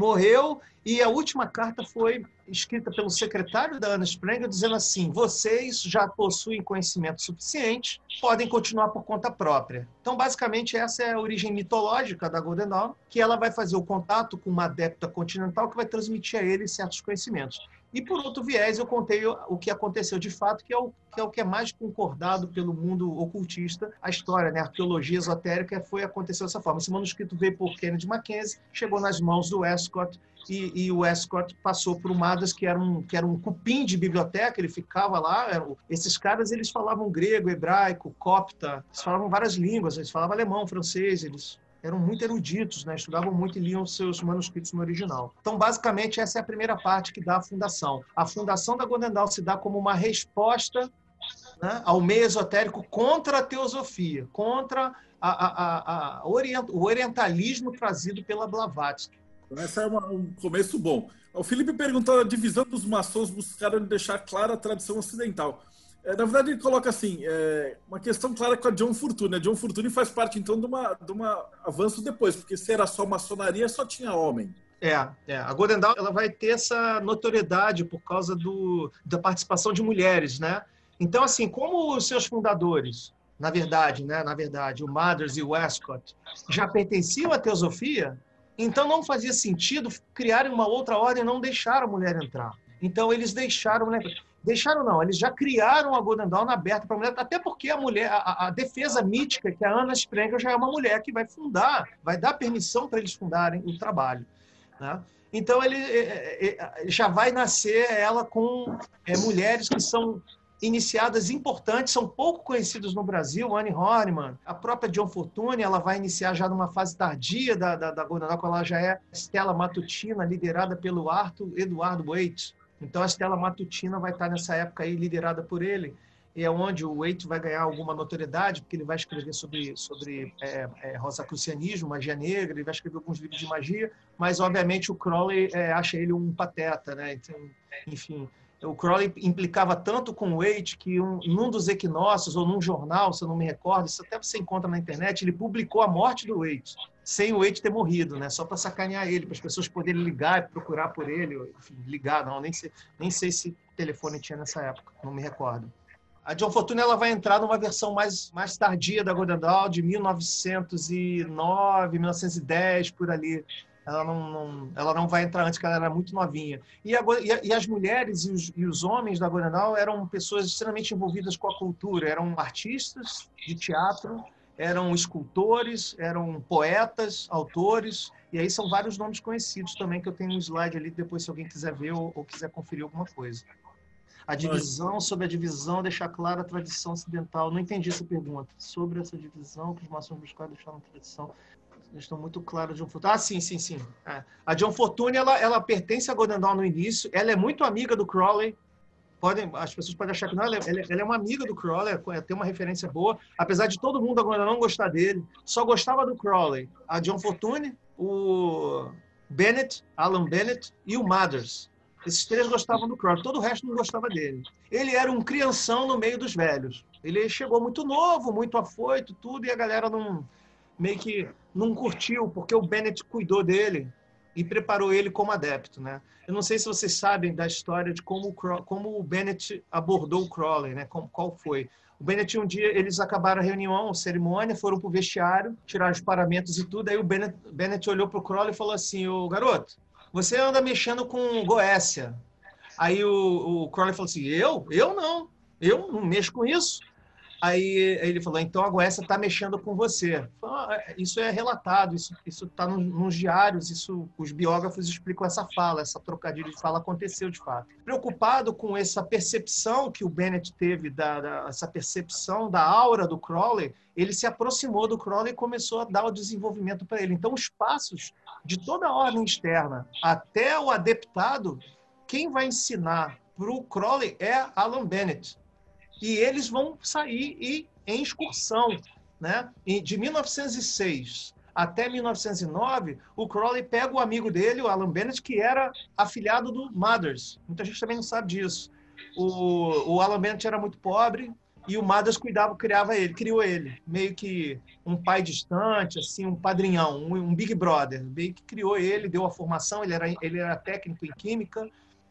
C: Morreu e a última carta foi escrita pelo secretário da Ana Sprengel, dizendo assim: vocês já possuem conhecimento suficiente, podem continuar por conta própria. Então, basicamente, essa é a origem mitológica da Golden Dawn, que ela vai fazer o contato com uma adepta continental que vai transmitir a ele certos conhecimentos. E por outro viés, eu contei o que aconteceu de fato, que é o que é, o que é mais concordado pelo mundo ocultista, a história, né? a arqueologia esotérica foi aconteceu dessa forma. Esse manuscrito veio por Kennedy Mackenzie, chegou nas mãos do Westcott e, e o Westcott passou por Madas, que era um que era um cupim de biblioteca, ele ficava lá. Esses caras eles falavam grego, hebraico, copta, eles falavam várias línguas, eles falavam alemão, francês, eles eram muito eruditos, né? estudavam muito e liam seus manuscritos no original. Então, basicamente, essa é a primeira parte que dá a fundação. A fundação da Godendal se dá como uma resposta né, ao meio esotérico contra a teosofia, contra a, a, a, orient, o orientalismo trazido pela Blavatsky.
B: Então, esse é uma, um começo bom. O Felipe perguntou a divisão dos maçons buscaram deixar clara a tradição ocidental. É, na verdade, ele coloca assim, é, uma questão clara com a John Fortune. A John Fortune faz parte, então, de, uma, de um avanço depois, porque se era só maçonaria, só tinha homem.
C: É, é. a Golden Dawn ela vai ter essa notoriedade por causa do, da participação de mulheres, né? Então, assim, como os seus fundadores, na verdade, né, na verdade, o Mothers e o Westcott, já pertenciam à teosofia, então não fazia sentido criarem uma outra ordem e não deixar a mulher entrar. Então eles deixaram, né? Deixaram não, eles já criaram a Golden Dawn aberta para mulher, até porque a mulher, a, a, defesa mítica, que a Ana Sprengel já é uma mulher que vai fundar, vai dar permissão para eles fundarem o trabalho. Né? Então ele é, é, é, já vai nascer ela com é, mulheres que são iniciadas importantes, são pouco conhecidas no Brasil, Anne Horniman, a própria John Fortune, ela vai iniciar já numa fase tardia da, da, da Golden Dawn, ela já é Estela Matutina, liderada pelo Arthur Eduardo Waite. Então a Estela Matutina vai estar nessa época aí liderada por ele, e é onde o Waite vai ganhar alguma notoriedade, porque ele vai escrever sobre, sobre é, é, rosacrucianismo, magia negra, ele vai escrever alguns livros de magia, mas obviamente o Crowley é, acha ele um pateta, né? Então, enfim, o Crowley implicava tanto com o Waite que um, num dos equinócios ou num jornal, se eu não me recordo, isso até você encontra na internet, ele publicou a morte do Waite sem o Wade ter morrido, né? Só para sacanear ele, para as pessoas poderem ligar e procurar por ele, enfim, ligar, não, nem sei, nem sei se telefone tinha nessa época, não me recordo. A John Fortune ela vai entrar numa versão mais, mais tardia da Golden Dawn, de 1909, 1910, por ali. Ela não, não, ela não vai entrar antes, porque ela era muito novinha. E, a, e, as mulheres e os, e os homens da Golden Dawn eram pessoas extremamente envolvidas com a cultura, eram artistas de teatro, eram escultores, eram poetas, autores, e aí são vários nomes conhecidos também, que eu tenho um slide ali, depois se alguém quiser ver ou, ou quiser conferir alguma coisa. A divisão, sobre a divisão, deixar clara a tradição ocidental. Não entendi essa pergunta. Sobre essa divisão que os maçons buscaram deixar na tradição. Estão muito claros de um futuro. Ah, sim, sim, sim. É. A John Fortune, ela, ela pertence a Golden Dawn no início. Ela é muito amiga do Crowley podem, as pessoas podem achar que não, ela, é, ela é uma amiga do Crowley, tem uma referência boa, apesar de todo mundo agora não gostar dele, só gostava do Crowley. A John Fortune, o Bennett, Alan Bennett e o Mothers. Esses três gostavam do Crowley, todo o resto não gostava dele. Ele era um crianção no meio dos velhos. Ele chegou muito novo, muito afoito, tudo, e a galera não meio que não curtiu, porque o Bennett cuidou dele e preparou ele como adepto, né? Eu não sei se vocês sabem da história de como, como o Bennett abordou o Crowley, né? Como, qual foi? O Bennett um dia eles acabaram a reunião, a cerimônia, foram pro vestiário, tiraram os paramentos e tudo. Aí o Bennett, Bennett olhou pro Crowley e falou assim: "O garoto, você anda mexendo com Goécia". Aí o, o Crowley falou assim: "Eu? Eu não. Eu não mexo com isso". Aí ele falou, então a Goécia está mexendo com você. Ah, é, isso é relatado, isso está nos, nos diários, isso os biógrafos explicam essa fala, essa trocadilho de fala aconteceu de fato. Preocupado com essa percepção que o Bennett teve, da, da, essa percepção da aura do Crowley, ele se aproximou do Crowley e começou a dar o desenvolvimento para ele. Então, os passos de toda a ordem externa até o adeptado, quem vai ensinar para o Crowley é Alan Bennett e eles vão sair e, em excursão. Né? De 1906 até 1909, o Crowley pega o amigo dele, o Alan Bennett, que era afiliado do Mothers. Muita gente também não sabe disso. O, o Alan Bennett era muito pobre e o Mothers cuidava, criava ele, criou ele, meio que um pai distante, assim, um padrinhão, um, um Big Brother, meio que criou ele, deu a formação. Ele era, ele era técnico em química,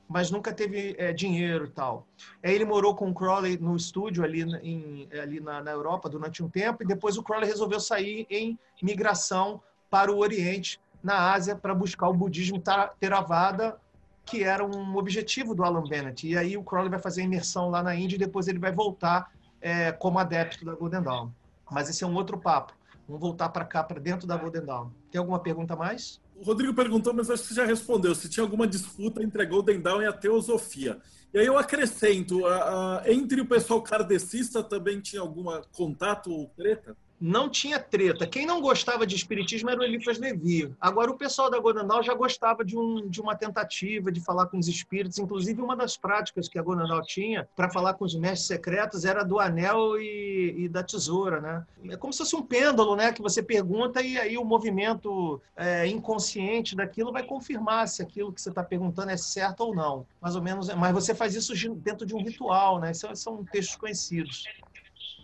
C: mas nunca teve é, dinheiro e tal. Aí ele morou com o Crowley no estúdio ali, em, ali na, na, Europa durante um tempo, e depois o Crowley resolveu sair em migração para o Oriente, na Ásia, para buscar o budismo Theravada, que era um objetivo do Alan Bennett. E aí o Crowley vai fazer a imersão lá na Índia e depois ele vai voltar é, como adepto da Golden Dawn. Mas esse é um outro papo. Vamos voltar para cá, para dentro da Golden Dawn. Tem alguma pergunta mais?
B: O Rodrigo perguntou, mas acho que você já respondeu, se tinha alguma disputa entre a Golden Dawn e a teosofia. E aí eu acrescento, a, a, entre o pessoal kardecista também tinha algum contato ou treta?
C: Não tinha treta. Quem não gostava de espiritismo era o Eliphas Levi. Agora, o pessoal da Godendal já gostava de, um, de uma tentativa de falar com os espíritos. Inclusive, uma das práticas que a Godendal tinha para falar com os mestres secretos era do anel e, e, da tesoura. Né? É como se fosse um pêndulo né? que você pergunta e aí o movimento é, inconsciente daquilo vai confirmar se aquilo que você está perguntando é certo ou não. Mais ou menos. Mas você faz isso dentro de um ritual. Né? São, são textos conhecidos.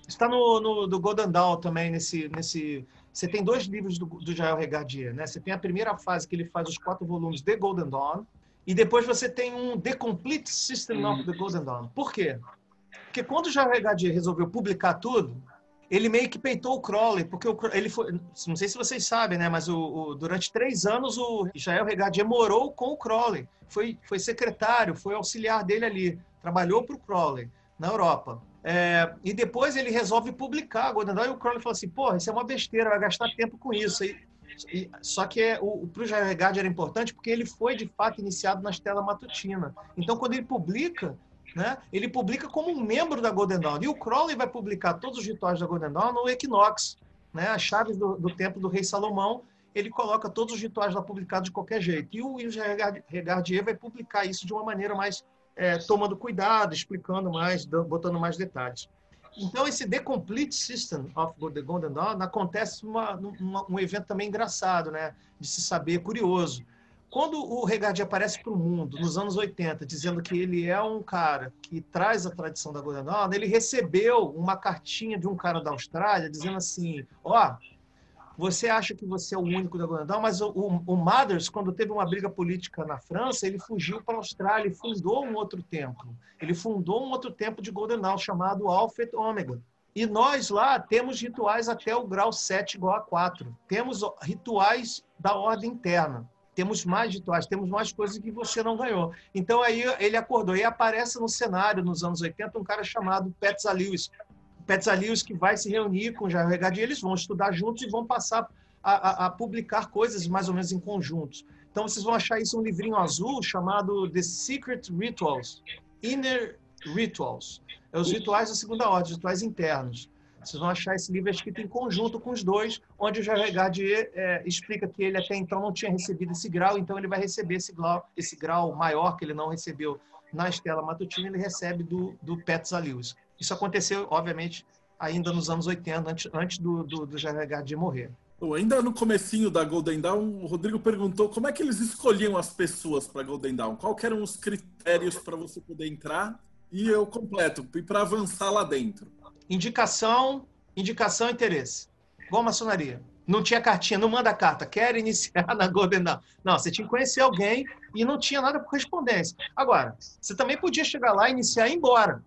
C: Está no, no do Golden Dawn também, nesse, nesse... Você tem dois livros do, do Jael Regardie, né? Você tem a primeira fase que ele faz os quatro volumes de Golden Dawn, e depois você tem um The Complete System of the Golden Dawn. Por quê? Porque quando o Jael Regardie resolveu publicar tudo, ele meio que peitou o Crowley, porque o, ele foi, não sei se vocês sabem, né, mas o, o, durante três anos o Jael Regardie morou com o Crowley, foi, foi secretário, foi auxiliar dele ali, trabalhou para o Crowley na Europa. É, e depois ele resolve publicar Golden Dawn e o Crowley fala assim, porra, isso é uma besteira, vai gastar tempo com isso. E, e, só que é, o, o Regard era importante porque ele foi, de fato, iniciado na Estela Matutina. Então, quando ele publica, né, ele publica como um membro da Golden Dawn. E o Crowley vai publicar todos os rituais da Golden Dawn no Equinox, né, as chaves do, do templo do rei Salomão, ele coloca todos os rituais lá publicados de qualquer jeito. E o Jair Regardier vai publicar isso de uma maneira mais é, tomando cuidado, explicando mais, botando mais detalhes. Então, esse The Complete System of the Golden Dawn acontece uma, uma, um evento também engraçado, né? De se saber, curioso. Quando o Regardi aparece para o mundo, nos anos 80, dizendo que ele é um cara que traz a tradição da Golden Dawn, ele recebeu uma cartinha de um cara da Austrália dizendo assim, ó, oh, você acha que você é o único da Dawn, mas o, o, o quando teve uma briga política na França, ele fugiu para a Austrália e fundou um outro templo. Ele fundou um outro templo de Golden Dawn chamado Alpha Omega. E nós lá temos rituais até o grau 7 igual a 4. Temos rituais da ordem interna. Temos mais rituais, temos mais coisas que você não ganhou. Então aí ele acordou e aparece no cenário nos anos 80 um cara chamado Petzal Lewis, Petzalius que vai se reunir com Jair Regardie, eles vão estudar juntos e vão passar a, a, a, publicar coisas mais ou menos em conjuntos. Então vocês vão achar isso um livrinho azul chamado The Secret Rituals, Inner Rituals. É os rituais da segunda ordem, os rituais internos. Vocês vão achar esse livro escrito em conjunto com os dois, onde o Jair Regardier é, explica que ele até então não tinha recebido esse grau, então ele vai receber esse grau, esse grau maior que ele não recebeu na Estela Matutina, ele recebe do, do Petzalius. Isso aconteceu, obviamente, ainda nos anos 80, antes, antes do, do, do morrer.
B: Ainda no comecinho da Golden Dawn, o Rodrigo perguntou como é que eles escolhiam as pessoas para Golden Dawn, quais eram os critérios para você poder entrar e eu completo, e para avançar lá dentro.
C: Indicação, indicação, interesse. Igual a maçonaria. Não tinha cartinha, não manda carta, quer iniciar na Golden Dawn. Não, você tinha que conhecer alguém e não tinha nada por correspondência. Agora, você também podia chegar lá, iniciar e ir embora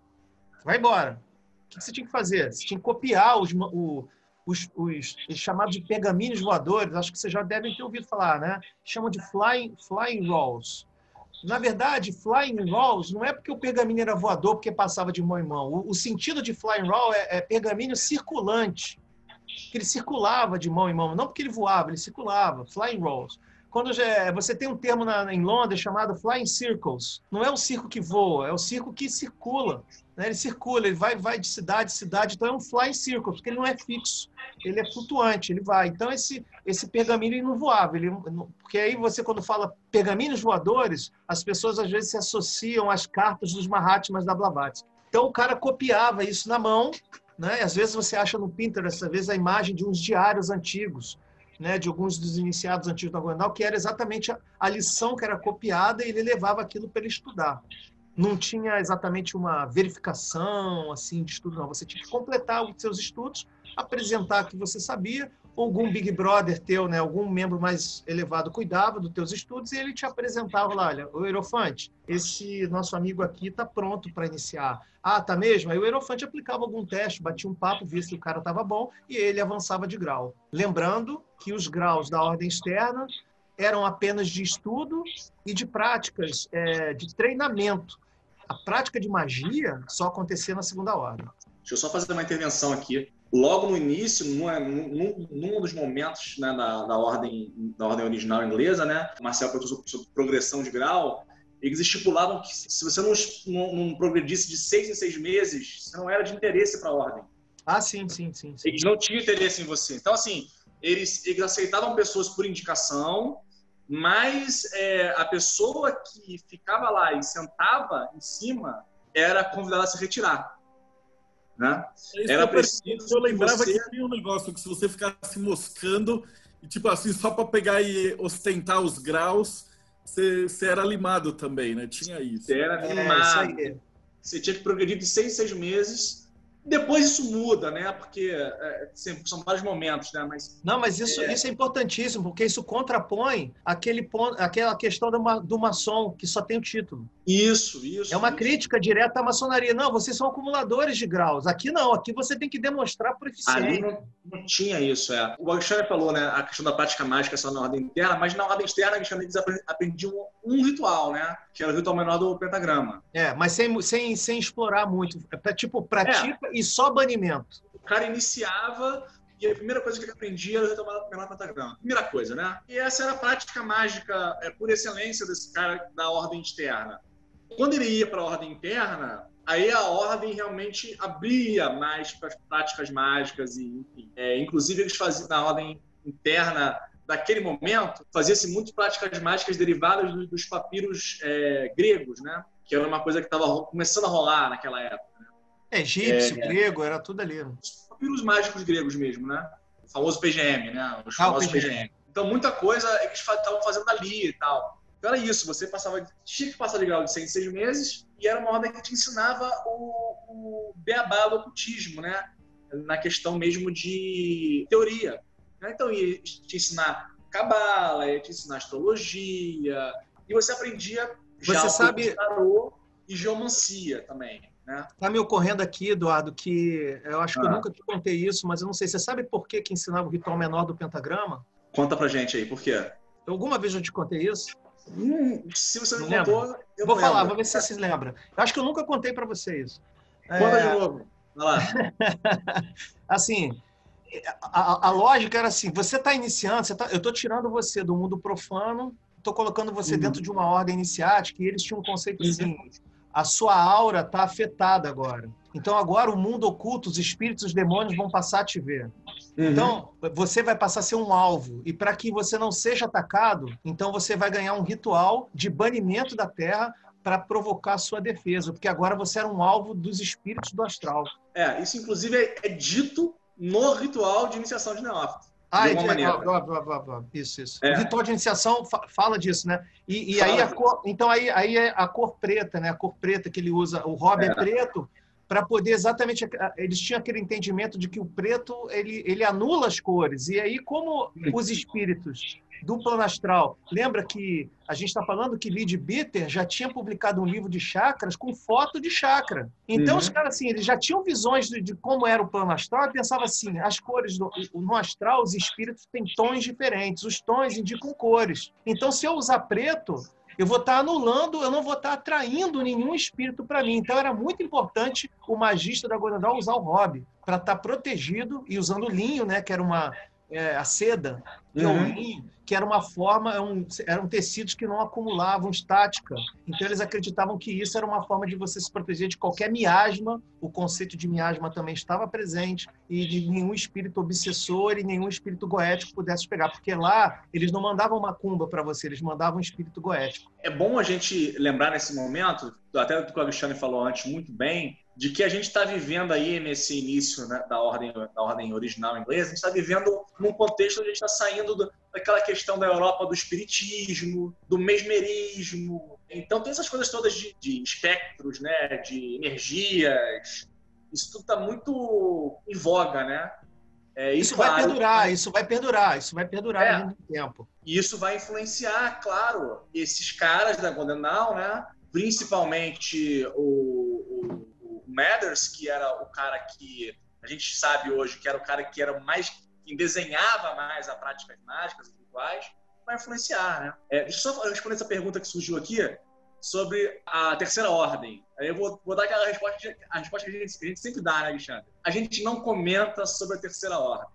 C: vai embora. O que você tinha que fazer? Você tinha que copiar os, o, os, os, os, chamados de pergaminhos voadores, acho que vocês já devem ter ouvido falar, né? Chamam de flying, flying rolls. Na verdade, flying rolls não é porque o pergaminho era voador, porque passava de mão em mão. O, o sentido de flying roll é, é pergaminho circulante, que ele circulava de mão em mão, não porque ele voava, ele circulava, flying rolls. Quando já, você tem um termo na, em Londres chamado flying circles, não é o circo que voa, é o circo que circula. Né? Ele circula, ele vai, vai de cidade em cidade, então é um flying circle, porque ele não é fixo, ele é flutuante, ele vai. Então esse esse pergaminho ele não voava, ele, porque aí você quando fala pergaminhos voadores, as pessoas às vezes se associam às cartas dos Mahatmas da Blavatsky. Então o cara copiava isso na mão, né? Às vezes você acha no Pinterest, às vezes a imagem de uns diários antigos né, de alguns dos iniciados antigos da Gondal, que era exatamente a, a lição que era copiada e ele levava aquilo para ele estudar. Não tinha exatamente uma verificação assim de estudo, não. Você tinha que completar os seus estudos, apresentar o que você sabia, algum Big Brother teu, né, algum membro mais elevado cuidava dos teus estudos e ele te apresentava lá, olha, o Erofante, esse nosso amigo aqui está pronto para iniciar. Ah, tá mesmo? Aí o Erofante aplicava algum teste, batia um papo, via se o cara estava bom e ele avançava de grau. Lembrando que os graus da ordem externa eram apenas de estudo e de práticas, é, de treinamento. A prática de magia só acontecia na segunda ordem.
D: Deixa eu só fazer uma intervenção aqui logo no início, num, num dos momentos né, da, da, ordem, da ordem original inglesa, né, Marcel perguntou sobre progressão de grau, eles estipulavam que se você não, não, não, progredisse de seis em seis meses, você não era de interesse para a ordem.
C: Ah, sim, sim, sim, sim.
D: Eles não tinham interesse em você. Então, assim, eles, eles aceitavam pessoas por indicação, mas é, a pessoa que ficava lá e sentava em cima era convidada a se retirar. Né?
B: É Era preciso. Eu lembrava você... que tinha um negócio que se você ficasse moscando, e tipo assim, só para pegar e ostentar os graus, você, você, era limado também, né? Tinha isso.
D: Você era é, limado. É, você tinha que progredir de seis, seis meses depois isso muda, né? Porque é, são vários momentos, né? Mas
C: não, mas isso é... isso é importantíssimo porque isso contrapõe aquele ponto, aquela questão do, ma, do maçom que só tem o título.
D: Isso, isso.
C: É uma
D: isso.
C: crítica direta à maçonaria. Não, vocês são acumuladores de graus. Aqui não. Aqui você tem que demonstrar proficiência.
D: Ali não, não tinha isso. É. O Alexandre falou, né? A questão da prática mágica só na ordem interna, mas na ordem externa eles aprendiam um ritual, né? Que era o ritual menor do pentagrama.
C: É, mas sem, sem, sem explorar muito. É, tipo, pratica é. e só banimento.
D: O cara iniciava e a primeira coisa que ele aprendia era retomar o menor pentagrama. Primeira coisa, né? E essa era a prática mágica é, por excelência desse cara da ordem externa. Quando ele ia para a ordem interna, aí a ordem realmente abria mais para as práticas mágicas e, enfim. É, inclusive, eles faziam na ordem interna daquele momento, fazia-se muito práticas mágicas derivadas dos, dos papiros é, gregos, né? Que era uma coisa que estava começando a rolar naquela época.
C: É, egípcio, é, grego, era tudo ali.
D: Os papiros mágicos gregos mesmo, né? O famoso PGM, né? Os ah, famosos PGM. PGM. Então, muita coisa eles estavam fazendo ali e tal. Então, era isso. Você passava, tinha que passar de grau de 6 seis meses e era uma ordem que te ensinava o, o beabá do ocultismo, né? Na questão mesmo de teoria. Né? Então, ia te ensinar cabala, ia te ensinar astrologia, e você aprendia
C: você já sabe...
D: tarô e geomancia também. Né?
C: Tá me ocorrendo aqui, Eduardo, que eu acho que ah. eu nunca te contei isso, mas eu não sei. Você sabe por que, que ensinava o ritual menor do pentagrama?
D: Conta pra gente aí, por quê?
C: Alguma vez eu te contei isso?
D: Hum, se você não, não contou, eu
C: Vou falar, vou ver se você se lembra. Eu acho que eu nunca contei para você isso.
D: Conta é... de novo. Vai lá.
C: assim, a, a, lógica era assim: você está iniciando, você tá, eu estou tirando você do mundo profano, estou colocando você uhum. dentro de uma ordem iniciática, e eles tinham um conceito uhum. assim: a sua aura está afetada agora. Então agora o mundo oculto, os espíritos, os demônios vão passar a te ver. Uhum. Então você vai passar a ser um alvo e para que você não seja atacado, então você vai ganhar um ritual de banimento da Terra para provocar a sua defesa, porque agora você era um alvo dos espíritos do astral.
D: É, isso inclusive é, é dito no ritual de iniciação de neófito.
C: Ah, de maneira. Blá, blá, blá, isso, isso. É. O ritual de iniciação fala disso, né? E, e aí a cor, então aí, aí é a cor preta, né? A cor preta que ele usa, o Robin é. preto, para poder exatamente eles tinham aquele entendimento de que o preto ele, ele anula as cores e aí como os espíritos do plano astral. Lembra que a gente está falando que Lid Bitter já tinha publicado um livro de chakras com foto de chakra. Então, uhum. os caras, assim, eles já tinham visões de, de, como era o plano astral e pensavam assim, as cores do, no astral, os espíritos têm tons diferentes, os tons indicam cores. Então, se eu usar preto, eu vou estar tá anulando, eu não vou estar tá atraindo nenhum espírito para mim. Então era muito importante o magista da Godandal usar o hobby para estar tá protegido e usando linho, né, que era uma é, a seda, que uhum. é o linho, que era uma forma, é um, eram tecidos que não acumulavam estática. Então eles acreditavam que isso era uma forma de você se proteger de qualquer miasma. O conceito de miasma também estava presente e de nenhum espírito obsessor e nenhum espírito goético pudesse pegar, porque lá eles não mandavam macumba para você, eles mandavam um espírito goético.
D: É bom a gente lembrar nesse momento, até do que o Alexandre falou antes muito bem, de que a gente está vivendo aí nesse início né, da, ordem, da ordem original inglesa, a gente está vivendo num contexto onde a gente está saindo do, daquela questão da Europa do espiritismo, do mesmerismo. Então, tem essas coisas todas de, de espectros, né, de energias, isso tudo está muito em voga, né?
C: É, isso claro, vai perdurar, isso vai perdurar, isso vai perdurar é, no tempo.
D: E isso vai influenciar, claro, esses caras da Golden Dawn, né? Principalmente o, o Mathers, que era o cara que a gente sabe hoje que era o cara que era mais quem desenhava mais a práticas mágicas e rituais, vai influenciar, né? É, deixa eu só responder essa pergunta que surgiu aqui sobre a terceira ordem. Aí eu vou, vou dar aquela resposta, a resposta que a gente, a gente, sempre dá, né, Alexandre? A gente não comenta sobre a terceira ordem.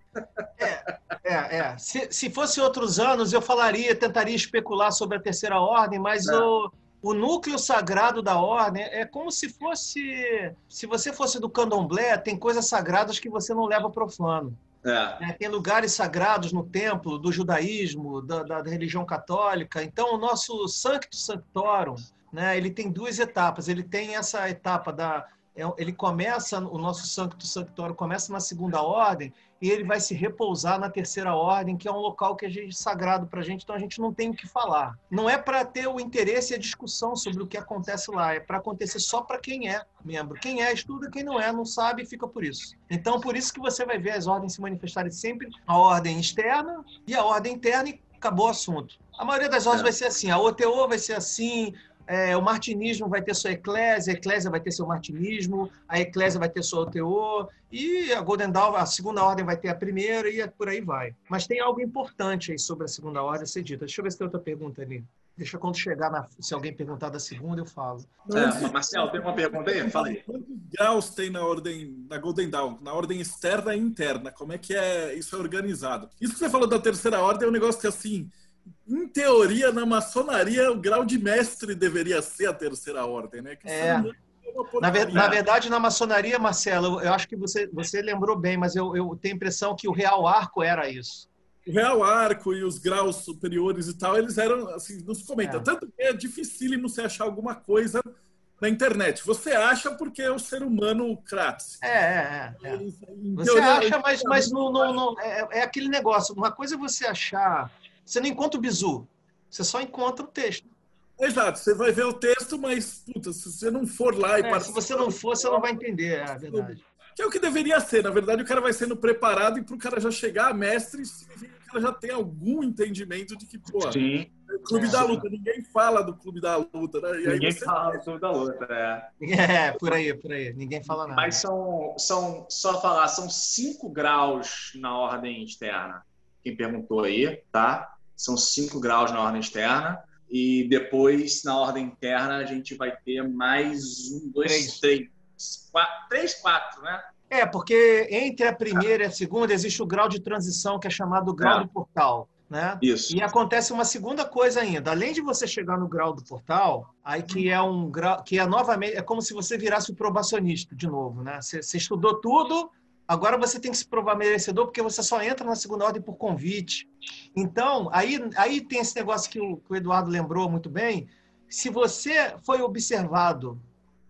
C: É, é, é. Se, se fosse outros anos, eu falaria, tentaria especular sobre a terceira ordem, mas é. o o núcleo sagrado da ordem é como se fosse. Se você fosse do candomblé, tem coisas sagradas que você não leva profano. É. É, tem lugares sagrados no templo do judaísmo, da, da, religião católica. Então, o nosso Sanctus Sanctorum, né, ele tem duas etapas. Ele tem essa etapa da. É, ele começa, o nosso Sanctus Sanctorum começa na segunda ordem e ele vai se repousar na terceira ordem, que é um local que é sagrado para a gente, então a gente não tem o que falar. Não é para ter o interesse e a discussão sobre o que acontece lá, é para acontecer só para quem é membro. Quem é, estuda, quem não é, não sabe, fica por isso. Então, por isso que você vai ver as ordens se manifestarem sempre a ordem externa e a ordem interna e acabou o assunto. A maioria das ordens é. vai ser assim, a OTO vai ser assim, é, o martinismo vai ter sua eclésia, a eclésia vai ter seu martinismo, a eclésia vai ter sua OTO, e a Golden Dawn, a segunda ordem vai ter a primeira, e por aí vai. Mas tem algo importante aí sobre a segunda ordem a ser dita. Deixa eu ver se tem outra pergunta ali. Deixa quando chegar, na, se alguém perguntar da segunda, eu falo.
D: É, Marcelo, tem uma pergunta aí? Fala aí.
B: Quantos graus tem na ordem, na Golden Dawn? Na ordem externa e interna? Como é que é isso é organizado? Isso que você falou da terceira ordem é um negócio que, assim, em teoria, na maçonaria, o grau de mestre deveria ser a terceira ordem, né? Que
C: é. Na, ver, na, verdade, na maçonaria, Marcelo, eu acho que você, você lembrou bem, mas eu, eu tenho a impressão que o Real Arco era isso.
B: O Real Arco e os graus superiores e tal, eles eram, assim, não se comenta. É. Tanto que é dificílimo você achar alguma coisa na internet. Você acha porque é o ser humano crates.
C: É, é, é. Você teoria, acha, mas, mas no, no, no, é, é aquele negócio. Uma coisa é você achar você não encontra o bizu, você só encontra o texto.
B: Exato, você vai ver o texto, mas puta, se você não for lá e
C: é, Se você não for, você não vai entender, é a verdade.
B: Que é o que deveria ser. Na verdade, o cara vai sendo preparado e para o cara já chegar a mestre, significa que o cara já tem algum entendimento de que, pô, Sim. É Clube é. da Luta, ninguém fala do Clube da Luta, né?
D: E ninguém fala do Clube da Luta, é.
C: É, por aí, por aí. Ninguém fala nada.
D: Mas são, são só falar, são cinco graus na ordem externa. Quem perguntou aí, tá? São cinco graus na ordem externa. E depois, na ordem interna, a gente vai ter mais um, dois, três, três quatro, três, quatro, né?
C: É, porque entre a primeira e a segunda existe o grau de transição, que é chamado grau é. do portal. Né?
D: Isso.
C: E acontece uma segunda coisa ainda. Além de você chegar no grau do portal, aí que é um grau, que é novamente, é como se você virasse o probacionista de novo, né? Você, você estudou tudo, Agora você tem que se provar merecedor porque você só entra na segunda ordem por convite. Então, aí, aí tem esse negócio que o, que o Eduardo lembrou muito bem. Se você foi observado,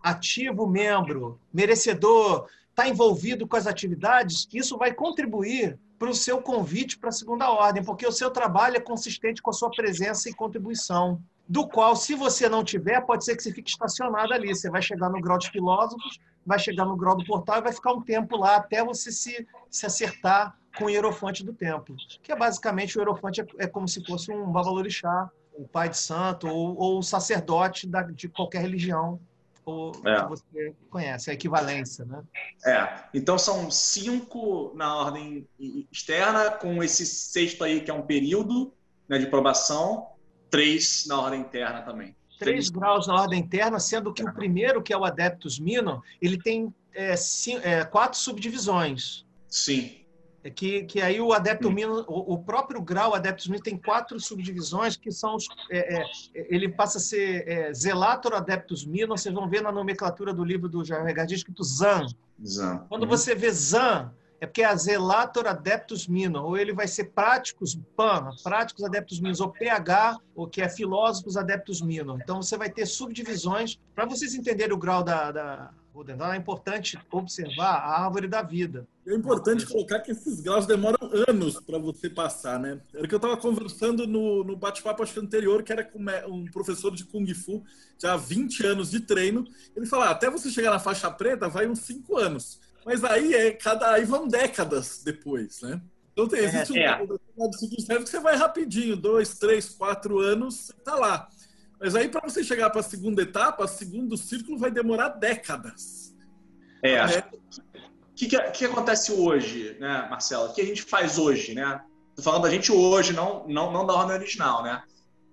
C: ativo membro, merecedor, está envolvido com as atividades, isso vai contribuir para o seu convite para a segunda ordem, porque o seu trabalho é consistente com a sua presença e contribuição. Do qual, se você não tiver, pode ser que você fique estacionado ali. Você vai chegar no grau de filósofos, vai chegar no grau do portal e vai ficar um tempo lá até você se, se acertar com o hierofante do templo. Que é basicamente o hierofante é, é como se fosse um babalorixá, o pai de santo ou, ou o sacerdote da, de qualquer religião ou, é. que você conhece, a equivalência, né?
D: É. Então são cinco na ordem externa, com esse sexto aí que é um período né, de probação, três na ordem interna também
C: três graus na ordem interna, sendo que o primeiro, que é o Adeptus Mino, ele tem é, cinco, é, quatro subdivisões.
D: Sim.
C: É que, que aí o Adeptus Mino, o, o, próprio grau Adeptus Mino tem quatro subdivisões que são os, é, é ele passa a ser é, Zelator Adeptus Mino, vocês vão ver na nomenclatura do livro do Jair Regardi escrito Zan.
D: Zan.
C: Quando uhum. você vê Zan, é porque é a Zelator Adeptus Minor, ou ele vai ser Práticos PAN, Práticos Adeptus Minor, ou PH, ou que é Filósofos Adeptus Minor. Então você vai ter subdivisões. Para vocês entenderem o grau da, da então é importante observar a árvore da vida.
B: É importante colocar que esses graus demoram anos para você passar, né? Era que eu estava conversando no, no bate-papo anterior, que era com um professor de Kung Fu, já há 20 anos de treino. Ele falou: ah, até você chegar na faixa preta vai uns 5 anos. Mas aí é cada aí vão décadas depois, né? Então tem, existe é, um é. de que você vai rapidinho, dois, três, quatro anos, tá lá. Mas aí, para você chegar para a segunda etapa, segundo círculo vai demorar décadas.
D: É. é. O que, que, que, acontece hoje, né, Marcelo? O que a gente faz hoje, né? Tô falando da gente hoje, não, não, não da ordem original, né?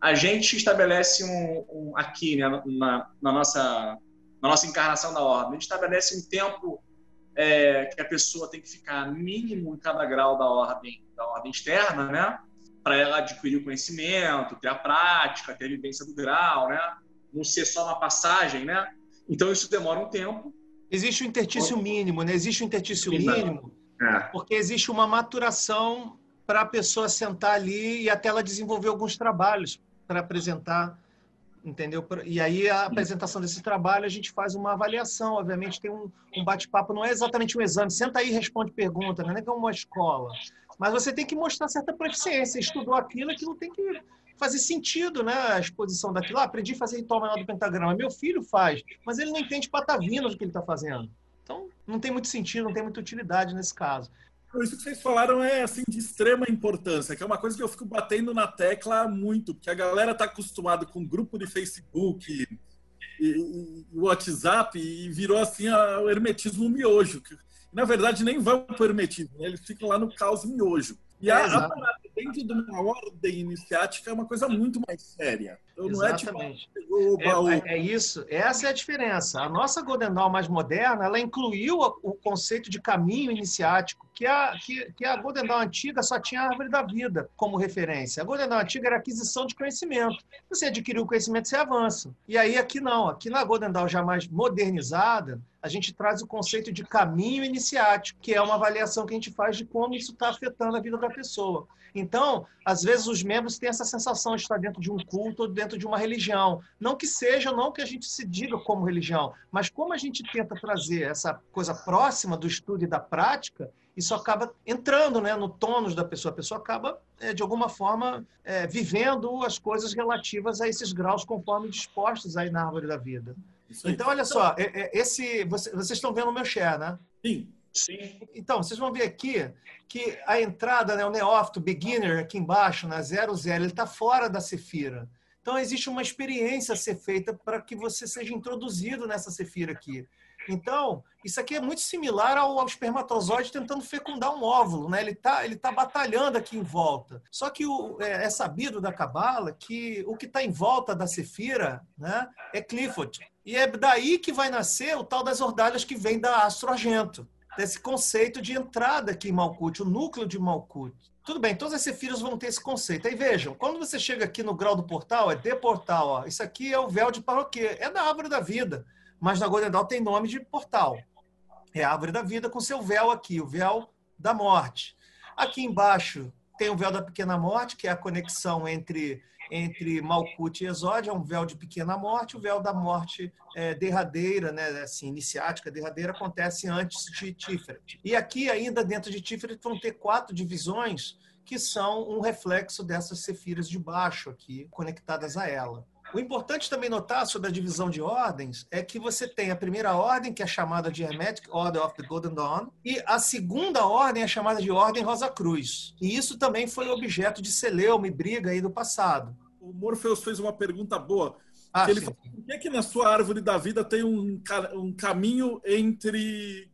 D: A gente estabelece um, um aqui, né, na, na, nossa, na nossa encarnação da ordem, a gente estabelece um tempo é, que a pessoa tem que ficar mínimo em cada grau da ordem, da ordem externa, né? para ela adquirir o conhecimento, ter a prática, ter a vivência do grau, né? Não ser só uma passagem, né? Então isso demora um tempo.
C: Existe o intertício mínimo, né? Existe o intertício mínimo, é. porque existe uma maturação para a pessoa sentar ali e até ela desenvolver alguns trabalhos para apresentar, entendeu? E aí a apresentação desse trabalho a gente faz uma avaliação, obviamente tem um, um bate-papo, não é exatamente um exame, senta aí e responde pergunta, não é que é uma escola. Mas você tem que mostrar certa proficiência. Estudou aquilo, aquilo tem que fazer sentido, né? A exposição daquilo. Ah, aprendi a fazer ritual menor do pentagrama. Meu filho faz, mas ele não entende patavina do que ele está fazendo. Então, não tem muito sentido, não tem muita utilidade nesse caso.
B: Isso que vocês falaram é assim de extrema importância, que é uma coisa que eu fico batendo na tecla muito, porque a galera está acostumada com grupo de Facebook e, e, WhatsApp e virou assim o hermetismo miojo. Que na verdade, nem vão para o hermetismo, né? eles ficam lá no caos miojo. E a, a parada dentro de uma ordem iniciática é uma coisa muito mais séria.
C: Então não é tipo. É, é, é, isso, essa é a diferença. A nossa Golden Dawn mais moderna, ela incluiu o conceito de caminho iniciático, que a, que, que a Golden Dawn antiga só tinha a árvore da vida como referência. A Golden Dawn antiga era aquisição de conhecimento. Você adquiriu o conhecimento, você avança. E aí aqui não, aqui na Golden Dawn já mais modernizada, a gente traz o conceito de caminho iniciático, que é uma avaliação que a gente faz de como isso está afetando a vida da pessoa. Então, às vezes os membros têm essa sensação de estar dentro de um culto ou dentro de uma religião. Não que seja, não que a gente se diga como religião, mas como a gente tenta trazer essa coisa próxima do estudo e da prática, isso acaba entrando né, no tônus da pessoa. A pessoa acaba, é, de alguma forma, é, vivendo as coisas relativas a esses graus conforme dispostos aí na árvore da vida. Então, olha só, é, é, esse, vocês estão vendo o meu share, né?
B: Sim.
C: Sim. Então, vocês vão ver aqui que a entrada, né, o neófito, beginner, aqui embaixo, na né, 00, ele está fora da Cefira. Então, existe uma experiência a ser feita para que você seja introduzido nessa Cefira aqui. Então, isso aqui é muito similar ao, espermatozoide tentando fecundar um óvulo, né? Ele está ele tá batalhando aqui em volta. Só que o, é, é sabido da Cabala que o que está em volta da Cefira né, é Clifford. E é daí que vai nascer o tal das ordalhas que vem da Astro Argento desse conceito de entrada aqui em Malkuth, o núcleo de Malkuth. Tudo bem, todas as sefiras vão ter esse conceito. Aí vejam, quando você chega aqui no grau do portal, é de portal. Ó. Isso aqui é o véu de paroquê, é da árvore da vida. Mas na Golden Dawn tem nome de portal. É a árvore da vida com seu véu aqui, o véu da morte. Aqui embaixo tem o véu da pequena morte, que é a conexão entre entre Malkuth e Exódia, é um véu de pequena morte, o véu da morte é, derradeira, né, assim, iniciática, derradeira, acontece antes de Tiferet. E aqui, ainda dentro de Tiferet, vão ter quatro divisões que são um reflexo dessas sefiras de baixo aqui, conectadas a ela. O importante também notar sobre a divisão de ordens é que você tem a primeira ordem, que é chamada de Hermetic Order of the Golden Dawn, e a segunda ordem é chamada de Ordem Rosa Cruz. E isso também foi objeto de celeuma e briga aí do passado.
B: O Morpheus fez uma pergunta boa. Ah, ele falou, por que, que na sua árvore da vida tem um, um caminho entre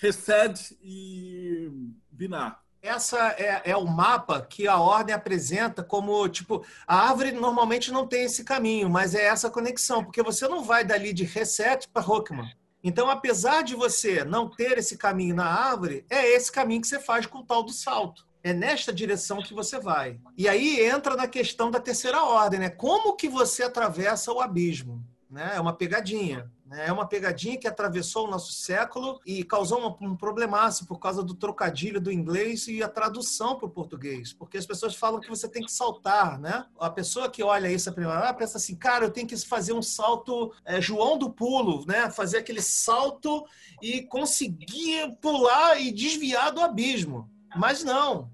B: Resed e Binar?
C: Essa é, é, o mapa que a ordem apresenta como, tipo, a árvore normalmente não tem esse caminho, mas é essa conexão, porque você não vai dali de reset para Rockman. Então, apesar de você não ter esse caminho na árvore, é esse caminho que você faz com o tal do salto. É nesta direção que você vai. E aí entra na questão da terceira ordem, né? Como que você atravessa o abismo? né? É uma pegadinha. Né? É uma pegadinha que atravessou o nosso século e causou um, um problemaço por causa do trocadilho do inglês e a tradução para o português. Porque as pessoas falam que você tem que saltar, né? A pessoa que olha isso a primeira vez pensa assim, cara, eu tenho que fazer um salto é, João do pulo, né? Fazer aquele salto e conseguir pular e desviar do abismo. Mas não.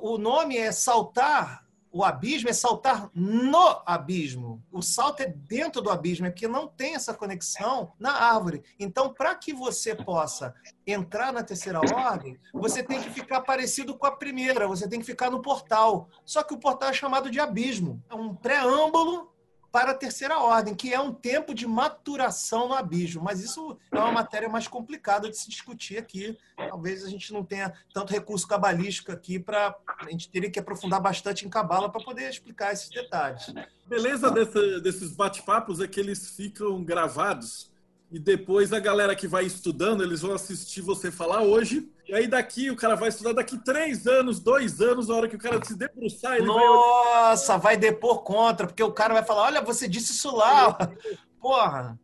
C: O nome é saltar o abismo é saltar no abismo. O salto é dentro do abismo, é porque não tem essa conexão na árvore. Então, para que você possa entrar na terceira ordem, você tem que ficar parecido com a primeira, você tem que ficar no portal. Só que o portal é chamado de abismo. É um preâmbulo para a terceira ordem, que é um tempo de maturação no abismo. Mas isso é uma matéria mais complicada de se discutir aqui. Talvez a gente não tenha tanto recurso cabalístico aqui para. A gente teria que aprofundar bastante em cabala para poder explicar esses detalhes.
B: Beleza desse, desses bate-papos é que eles ficam gravados e depois a galera que vai estudando, eles vão assistir você falar hoje e aí daqui o cara vai estudar daqui três anos, dois anos, na hora que o cara se debruçar, ele
C: Nossa, vai... vai depor contra, porque o cara vai falar, olha, você disse isso lá. Porra.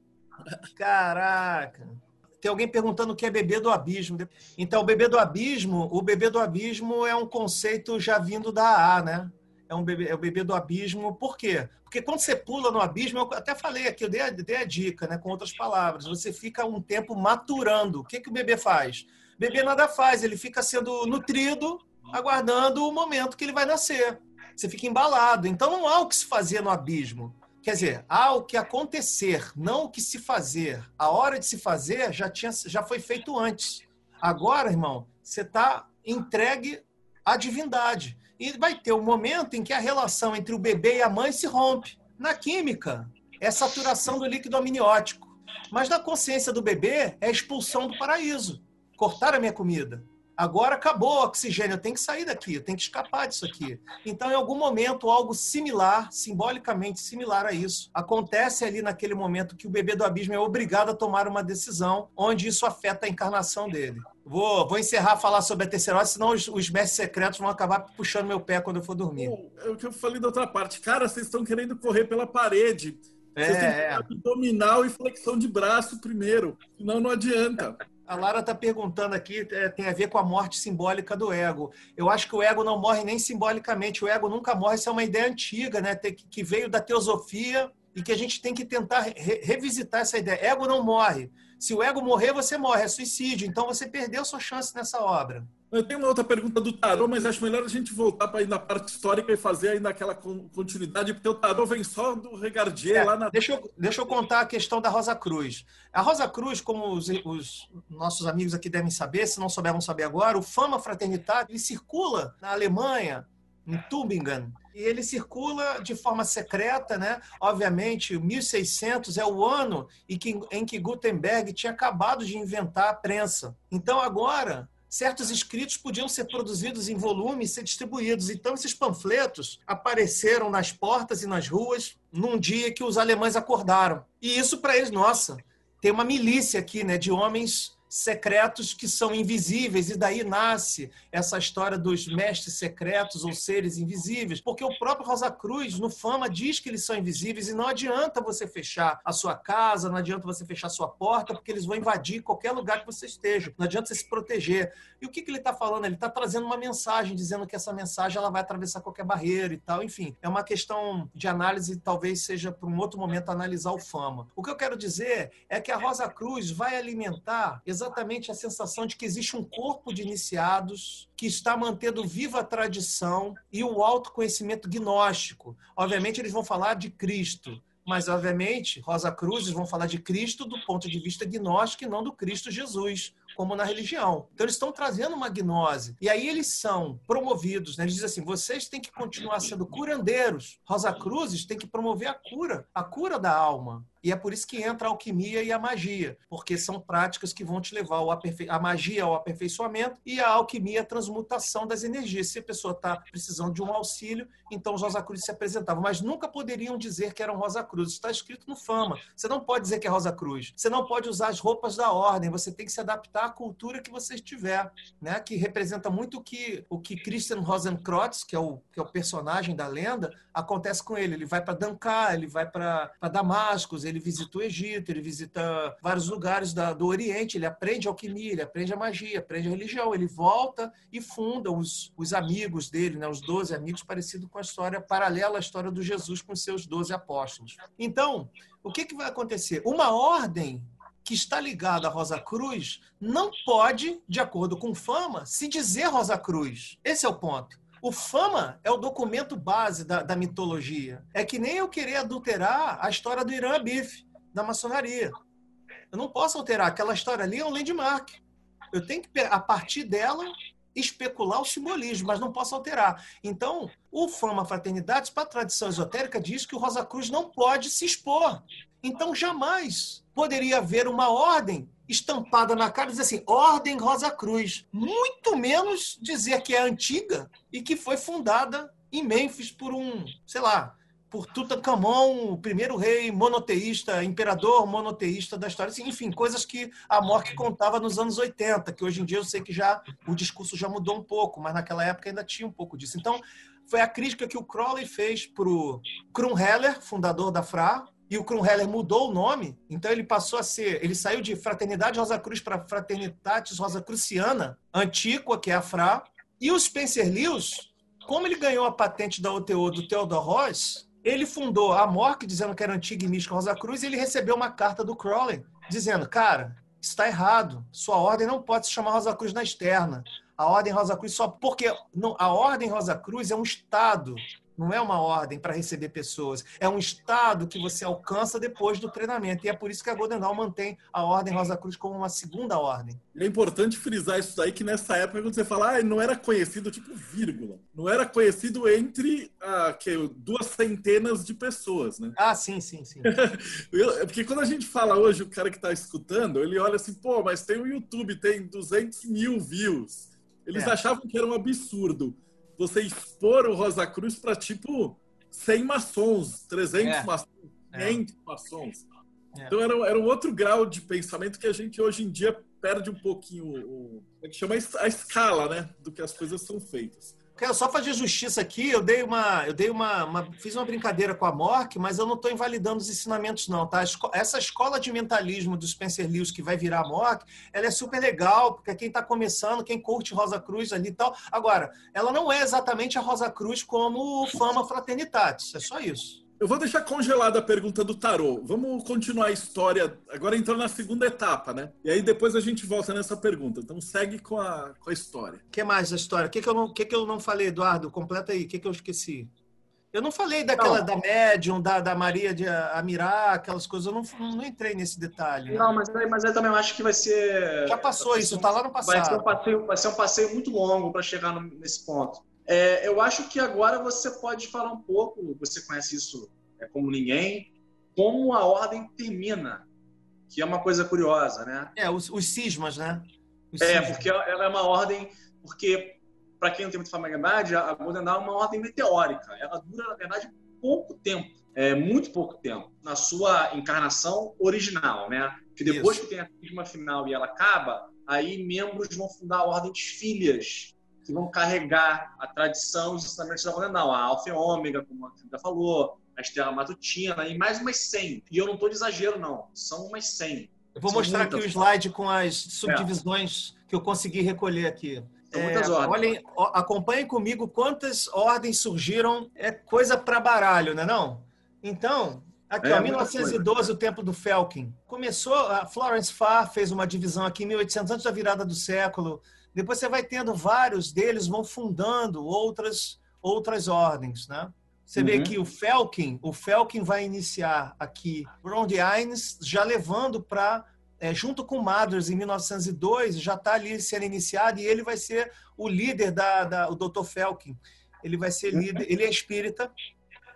C: Caraca. Tem alguém perguntando o que é bebê do abismo. Então, o bebê do abismo, o bebê do abismo é um conceito já vindo da A, né? É, um bebê, é o bebê do abismo. Por quê? Porque quando você pula no abismo, eu até falei aqui, eu dei a, dei a dica, né? Com outras palavras, você fica um tempo maturando. O que, que o bebê faz? Bebê nada faz, ele fica sendo nutrido, aguardando o momento que ele vai nascer. Você fica embalado. Então não há o que se fazer no abismo. Quer dizer, há o que acontecer, não o que se fazer. A hora de se fazer já, tinha, já foi feito antes. Agora, irmão, você está entregue à divindade. E vai ter um momento em que a relação entre o bebê e a mãe se rompe. Na química, é saturação do líquido amniótico. Mas na consciência do bebê, é expulsão do paraíso cortaram a minha comida. Agora acabou o oxigênio, eu tenho que sair daqui, eu tenho que escapar disso aqui. Então, em algum momento, algo similar, simbolicamente similar a isso, acontece ali naquele momento que o bebê do abismo é obrigado a tomar uma decisão, onde isso afeta a encarnação dele. Vou, vou encerrar a falar sobre a terceira senão os, os mestres secretos vão acabar puxando meu pé quando eu for dormir.
B: É o que eu falei da outra parte. Cara, vocês estão querendo correr pela parede. Vocês é, têm que é. abdominal e flexão de braço primeiro, senão não adianta.
C: A Lara está perguntando aqui, é, tem a ver com a morte simbólica do ego. Eu acho que o ego não morre nem simbolicamente, o ego nunca morre, isso é uma ideia antiga, né? que veio da teosofia e que a gente tem que tentar re revisitar essa ideia. Ego não morre. Se o ego morrer, você morre, é suicídio. Então você perdeu sua chance nessa obra.
B: Eu tenho uma outra pergunta do tarô, mas acho melhor a gente voltar para ir na parte histórica e fazer ainda aquela continuidade, porque o tarô vem só do Regardier é, lá na.
C: Deixa eu, deixa eu contar a questão da Rosa Cruz. A Rosa Cruz, como os, os nossos amigos aqui devem saber, se não souber, vão saber agora, o Fama Fraternidade ele circula na Alemanha, em Tübingen, e ele circula de forma secreta, né? Obviamente, 1600 é o ano em que, em que Gutenberg tinha acabado de inventar a prensa. Então, agora, certos escritos podiam ser produzidos em volume e ser distribuídos. Então, esses panfletos apareceram nas portas e nas ruas num dia que os alemães acordaram. E isso, para eles, nossa, tem uma milícia aqui, né, de homens secretos que são invisíveis, e daí nasce essa história dos mestres secretos ou seres invisíveis, porque o próprio Rosa Cruz, no Fama, diz que eles são invisíveis e não adianta você fechar a sua casa, não adianta você fechar a sua porta, porque eles vão invadir qualquer lugar que você esteja, não adianta você se proteger. E o que, que ele está falando? Ele está trazendo uma mensagem, dizendo que essa mensagem ela vai atravessar qualquer barreira e tal, enfim, é uma questão de análise, talvez seja para um outro momento analisar o Fama. O que eu quero dizer é que a Rosa Cruz vai alimentar exatamente a sensação de que existe um corpo de iniciados que está mantendo viva a tradição e o autoconhecimento gnóstico. Obviamente, eles vão falar de Cristo, mas, obviamente, Rosa Cruzes vão falar de Cristo do ponto de vista gnóstico e não do Cristo Jesus, como na religião. Então, eles estão trazendo uma gnose. E aí eles são promovidos, né? Eles dizem assim: vocês têm que continuar sendo curandeiros. Rosa Cruzes tem que promover a cura, a cura da alma. E é por isso que entra a alquimia e a magia, porque são práticas que vão te levar ao aperfei... a magia ao aperfeiçoamento e a alquimia à transmutação das energias. Se a pessoa está precisando de um auxílio, então os Rosa Cruz se apresentavam, mas nunca poderiam dizer que eram Rosa Cruz. Está escrito no Fama. Você não pode dizer que é Rosa Cruz. Você não pode usar as roupas da ordem, você tem que se adaptar a cultura que você estiver, né? Que representa muito o que o que Christian Rosenkreuz, que é o que é o personagem da lenda, acontece com ele. Ele vai para Dankar, ele vai para Damascus, ele visita o Egito, ele visita vários lugares da, do Oriente, ele aprende alquimia, ele aprende a magia, aprende a religião, ele volta e funda os, os amigos dele, né? Os doze amigos, parecido com a história paralela à história do Jesus com seus doze apóstolos. Então, o que, que vai acontecer? Uma ordem que está ligada à Rosa Cruz não pode, de acordo com Fama, se dizer Rosa Cruz. Esse é o ponto. O Fama é o documento base da, da mitologia. É que nem eu querer adulterar a história do Irã Abif, da maçonaria. Eu não posso alterar. Aquela história ali é um landmark. Eu tenho que, a partir dela, especular o simbolismo, mas não posso alterar. Então, o Fama Fraternidades, para a tradição esotérica, diz que o Rosa Cruz não pode se expor. Então, jamais poderia haver uma ordem estampada na cara dizer assim, Ordem Rosa Cruz. Muito menos dizer que é antiga e que foi fundada em Mênfis por um, sei lá, por Tutankhamon, o primeiro rei monoteísta, imperador monoteísta da história. Assim, enfim, coisas que a Mork contava nos anos 80, que hoje em dia eu sei que já o discurso já mudou um pouco, mas naquela época ainda tinha um pouco disso. Então, foi a crítica que o Crowley fez para o Krumheller, fundador da FRA, e o Krumheller mudou o nome, então ele passou a ser, ele saiu de Fraternidade Rosa Cruz para Fraternitatis Rosa Cruciana, Antíqua, que é a FRA, e o Spencer Lewis, como ele ganhou a patente da OTO do Theodor Ross, ele fundou a MORC, dizendo que era antiga e mística Rosa Cruz, e ele recebeu uma carta do Crowley, dizendo, cara, está errado, sua ordem não pode se chamar Rosa Cruz na externa. A ordem Rosa Cruz só porque não, a ordem Rosa Cruz é um estado não é uma ordem para receber pessoas. É um estado que você alcança depois do treinamento. E é por isso que a Golden Dawn mantém a Ordem Rosa Cruz como uma segunda ordem.
B: É importante frisar isso daí, que nessa época, quando você fala, ah, não era conhecido, tipo, vírgula. Não era conhecido entre ah, que, duas centenas de pessoas, né?
C: Ah, sim, sim, sim.
B: É porque quando a gente fala hoje, o cara que está escutando, ele olha assim, pô, mas tem o YouTube, tem 200 mil views. Eles é. achavam que era um absurdo você expor o Rosa Cruz para tipo 100 maçons, 300 é. maçons, 500 é. maçons. É. Então era, era um outro grau de pensamento que a gente hoje em dia perde um pouquinho o, a gente chama a escala, né, do que as coisas são feitas.
C: Só fazer justiça aqui. Eu dei uma, eu dei uma, uma fiz uma brincadeira com a Mork, mas eu não estou invalidando os ensinamentos não, tá? Essa escola de mentalismo do Spencer Lewis que vai virar a Mork, ela é super legal porque quem está começando, quem curte Rosa Cruz ali e tal. Agora, ela não é exatamente a Rosa Cruz como Fama Fraternitatis. É só isso.
B: Eu vou deixar congelada a pergunta do tarô. Vamos continuar a história. Agora entrando na segunda etapa, né? E aí depois a gente volta nessa pergunta. Então segue com a, com a história.
C: O que mais da história? O que, que, eu não, que, que eu não falei, Eduardo? Completa aí. O que, que eu esqueci? Eu não falei daquela não. da médium, da, da Maria de Amirá, aquelas coisas. Eu não, não entrei nesse detalhe.
D: Né? Não, mas, mas eu também acho que vai ser.
C: Já passou isso, está lá no passado.
D: Vai ser um passeio, vai ser um passeio muito longo para chegar no, nesse ponto. É, eu acho que agora você pode falar um pouco, você conhece isso é, como ninguém, como a ordem termina, que é uma coisa curiosa, né?
C: É, os, os cismas, né?
D: Os é, cismas. porque ela é uma ordem, porque para quem não tem muita familiaridade, a Golden Dawn é uma ordem meteórica. Ela dura, na verdade, pouco tempo, é, muito pouco tempo, na sua encarnação original, né? Que depois Isso. que tem a cisma final e ela acaba, aí membros vão fundar a ordem de filhas, que vão carregar a tradição e os ensinamentos da Golden a Alfa e Ômega, como a Frida falou, a Estrela Matutina e mais umas 100. E eu não estou de exagero, não. São umas 100.
C: Eu vou São mostrar aqui o slide com as subdivisões é. que eu consegui recolher aqui.
D: São muitas é, ordens.
C: Olhem, acompanhem comigo quantas ordens surgiram. É coisa para baralho, não é não? Então, Aqui, é, ó, 1912, o tempo do Felkin. Começou, a Florence Farr fez uma divisão aqui em 1800, antes da virada do século. Depois você vai tendo vários deles, vão fundando outras, outras ordens, né? Você uhum. vê que o Felkin, o Felkin vai iniciar aqui Round Ines, já levando para é, junto com Madras em 1902, já está ali sendo iniciado e ele vai ser o líder da, da o Dr. Felkin. Ele vai ser líder, ele é espírita,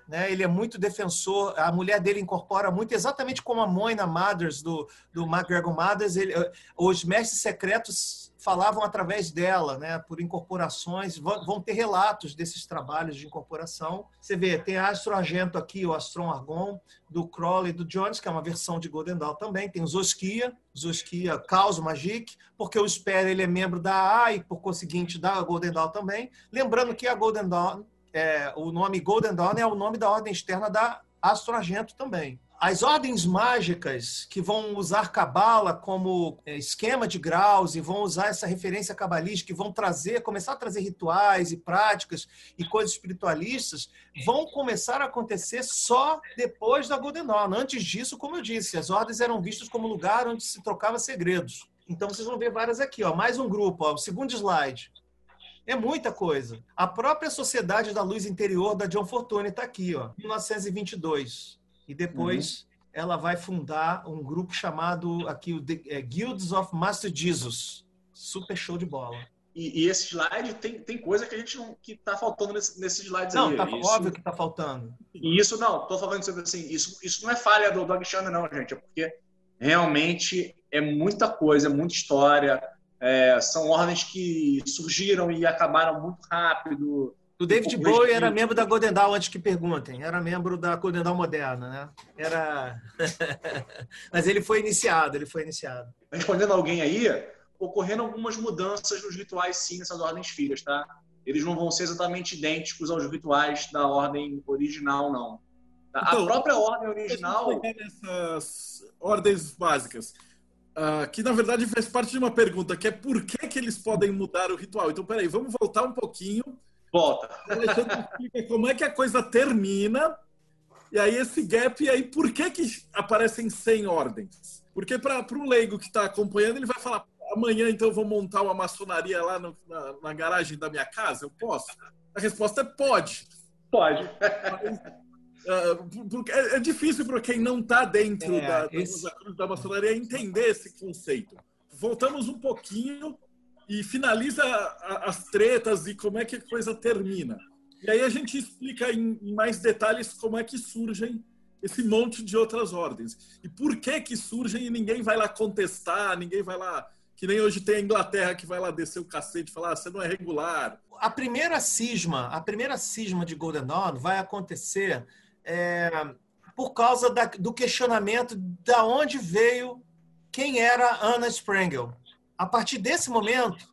C: né? Ele é muito defensor. A mulher dele incorpora muito, exatamente como a Moina Mothers do do McGregor Mothers. Ele, os mestres secretos falavam através dela, né? Por incorporações. Vão, ter relatos desses trabalhos de incorporação. Você vê, tem Astro Argento aqui, o Astron Argon do Crowley e do Jones, que é uma versão de Golden Dawn também. Tem Zoskia, Zoskia Caos Magic, porque o Sper ele é membro da A e por conseguinte da Golden Dawn também. Lembrando que a Golden Dawn é, o nome Golden Dawn é o nome da ordem externa da Astro Argento também. As ordens mágicas que vão usar cabala como é, esquema de graus e vão usar essa referência cabalística, que vão trazer, começar a trazer rituais e práticas e coisas espiritualistas, vão começar a acontecer só depois da Golden Dawn. Antes disso, como eu disse, as ordens eram vistas como lugar onde se trocava segredos. Então vocês vão ver várias aqui, ó. Mais um grupo, ó. O segundo slide. É muita coisa. A própria Sociedade da Luz Interior da John Fortune está aqui, ó, 1922. E depois uhum. ela vai fundar um grupo chamado aqui o The, é, Guilds of Master Jesus. Super show de bola.
D: E, e, esse slide tem, tem coisa que a gente não que está faltando nesse, nesses slides
C: não,
D: aí.
C: Não, tá isso, óbvio que está faltando.
D: E isso não, estou falando assim, isso, isso não é falha do, do Alexandre, não, gente, é porque realmente é muita coisa, é muita história é, são ordens que surgiram e acabaram muito rápido.
C: O David Bowie era membro da Golden Dawn, antes que perguntem. Era membro da Golden Dawn moderna, né? Era... Mas ele foi iniciado, ele foi iniciado.
D: Respondendo alguém aí, ocorreram algumas mudanças nos rituais, sim, nessas ordens filhas, tá? Eles não vão ser exexatamente idênticos aos rituais da ordem original, não. Tá? Então, a própria ordem original...
B: Nessas ordens básicas, Uh, que na verdade faz parte de uma pergunta, que é por que, que eles podem mudar o ritual. Então, peraí, vamos voltar um pouquinho.
D: Volta.
B: como é que a coisa termina, e aí esse gap, e aí por que, que aparecem 100 ordens? Porque para um leigo que está acompanhando, ele vai falar, amanhã então eu vou montar uma maçonaria lá no, na, na, garagem da minha casa? Eu posso? A resposta é pode.
D: Pode.
B: Mas, Uh, é, é, difícil para quem não está dentro é, da, esse... da, da maçonaria entender esse conceito. Voltamos um pouquinho e finaliza as tretas e como é que a coisa termina. E aí a gente explica em, em mais detalhes como é que surgem esse monte de outras ordens. E por que que surgem e ninguém vai lá contestar, ninguém vai lá... Que nem hoje tem a Inglaterra que vai lá descer o cacete e falar, ah, você não é regular.
C: A primeira cisma, a primeira cisma de Golden Dawn vai acontecer é, por causa da, do questionamento da onde veio quem era Anna Sprengel. A partir desse momento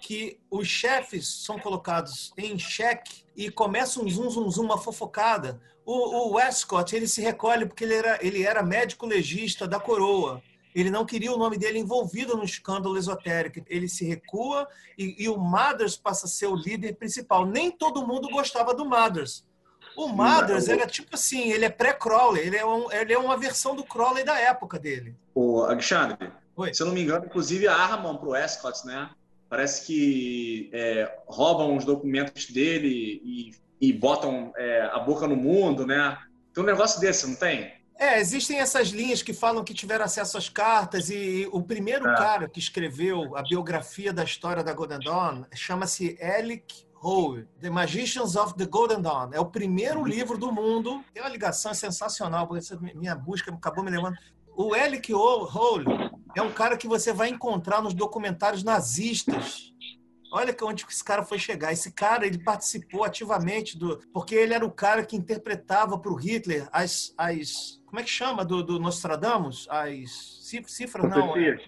C: que os chefes são colocados em xeque e começa um zum, zum, zum, uma fofocada, o, o Westcott ele se recolhe porque ele era, ele era médico legista da coroa. Ele não queria o nome dele envolvido no escândalo esotérico. Ele se recua e, e o Mothers passa a ser o líder principal. Nem todo mundo gostava do Mothers. O Mothers era tipo assim, ele é pré-Crowley, ele, é um, ele é uma versão do Crowley da época dele.
D: O Alexandre, Se eu não me engano, inclusive armam para o Escott, né? Parece que é, roubam os documentos dele e, e botam é, a boca no mundo, né? Tem um negócio desse, não tem?
C: É, existem essas linhas que falam que tiveram acesso às cartas e o primeiro é. cara que escreveu a biografia da história da Golden Dawn chama-se Alec Hole, The Magicians of the Golden Dawn. É o primeiro livro do mundo. Tem uma ligação sensacional, porque minha busca acabou me levando. O Alec Hole é um cara que você vai encontrar nos documentários nazistas. Olha onde esse cara foi chegar. Esse cara ele participou ativamente do. Porque ele era o cara que interpretava para o Hitler as, as. Como é que chama do, do Nostradamus? As cifras, não. É...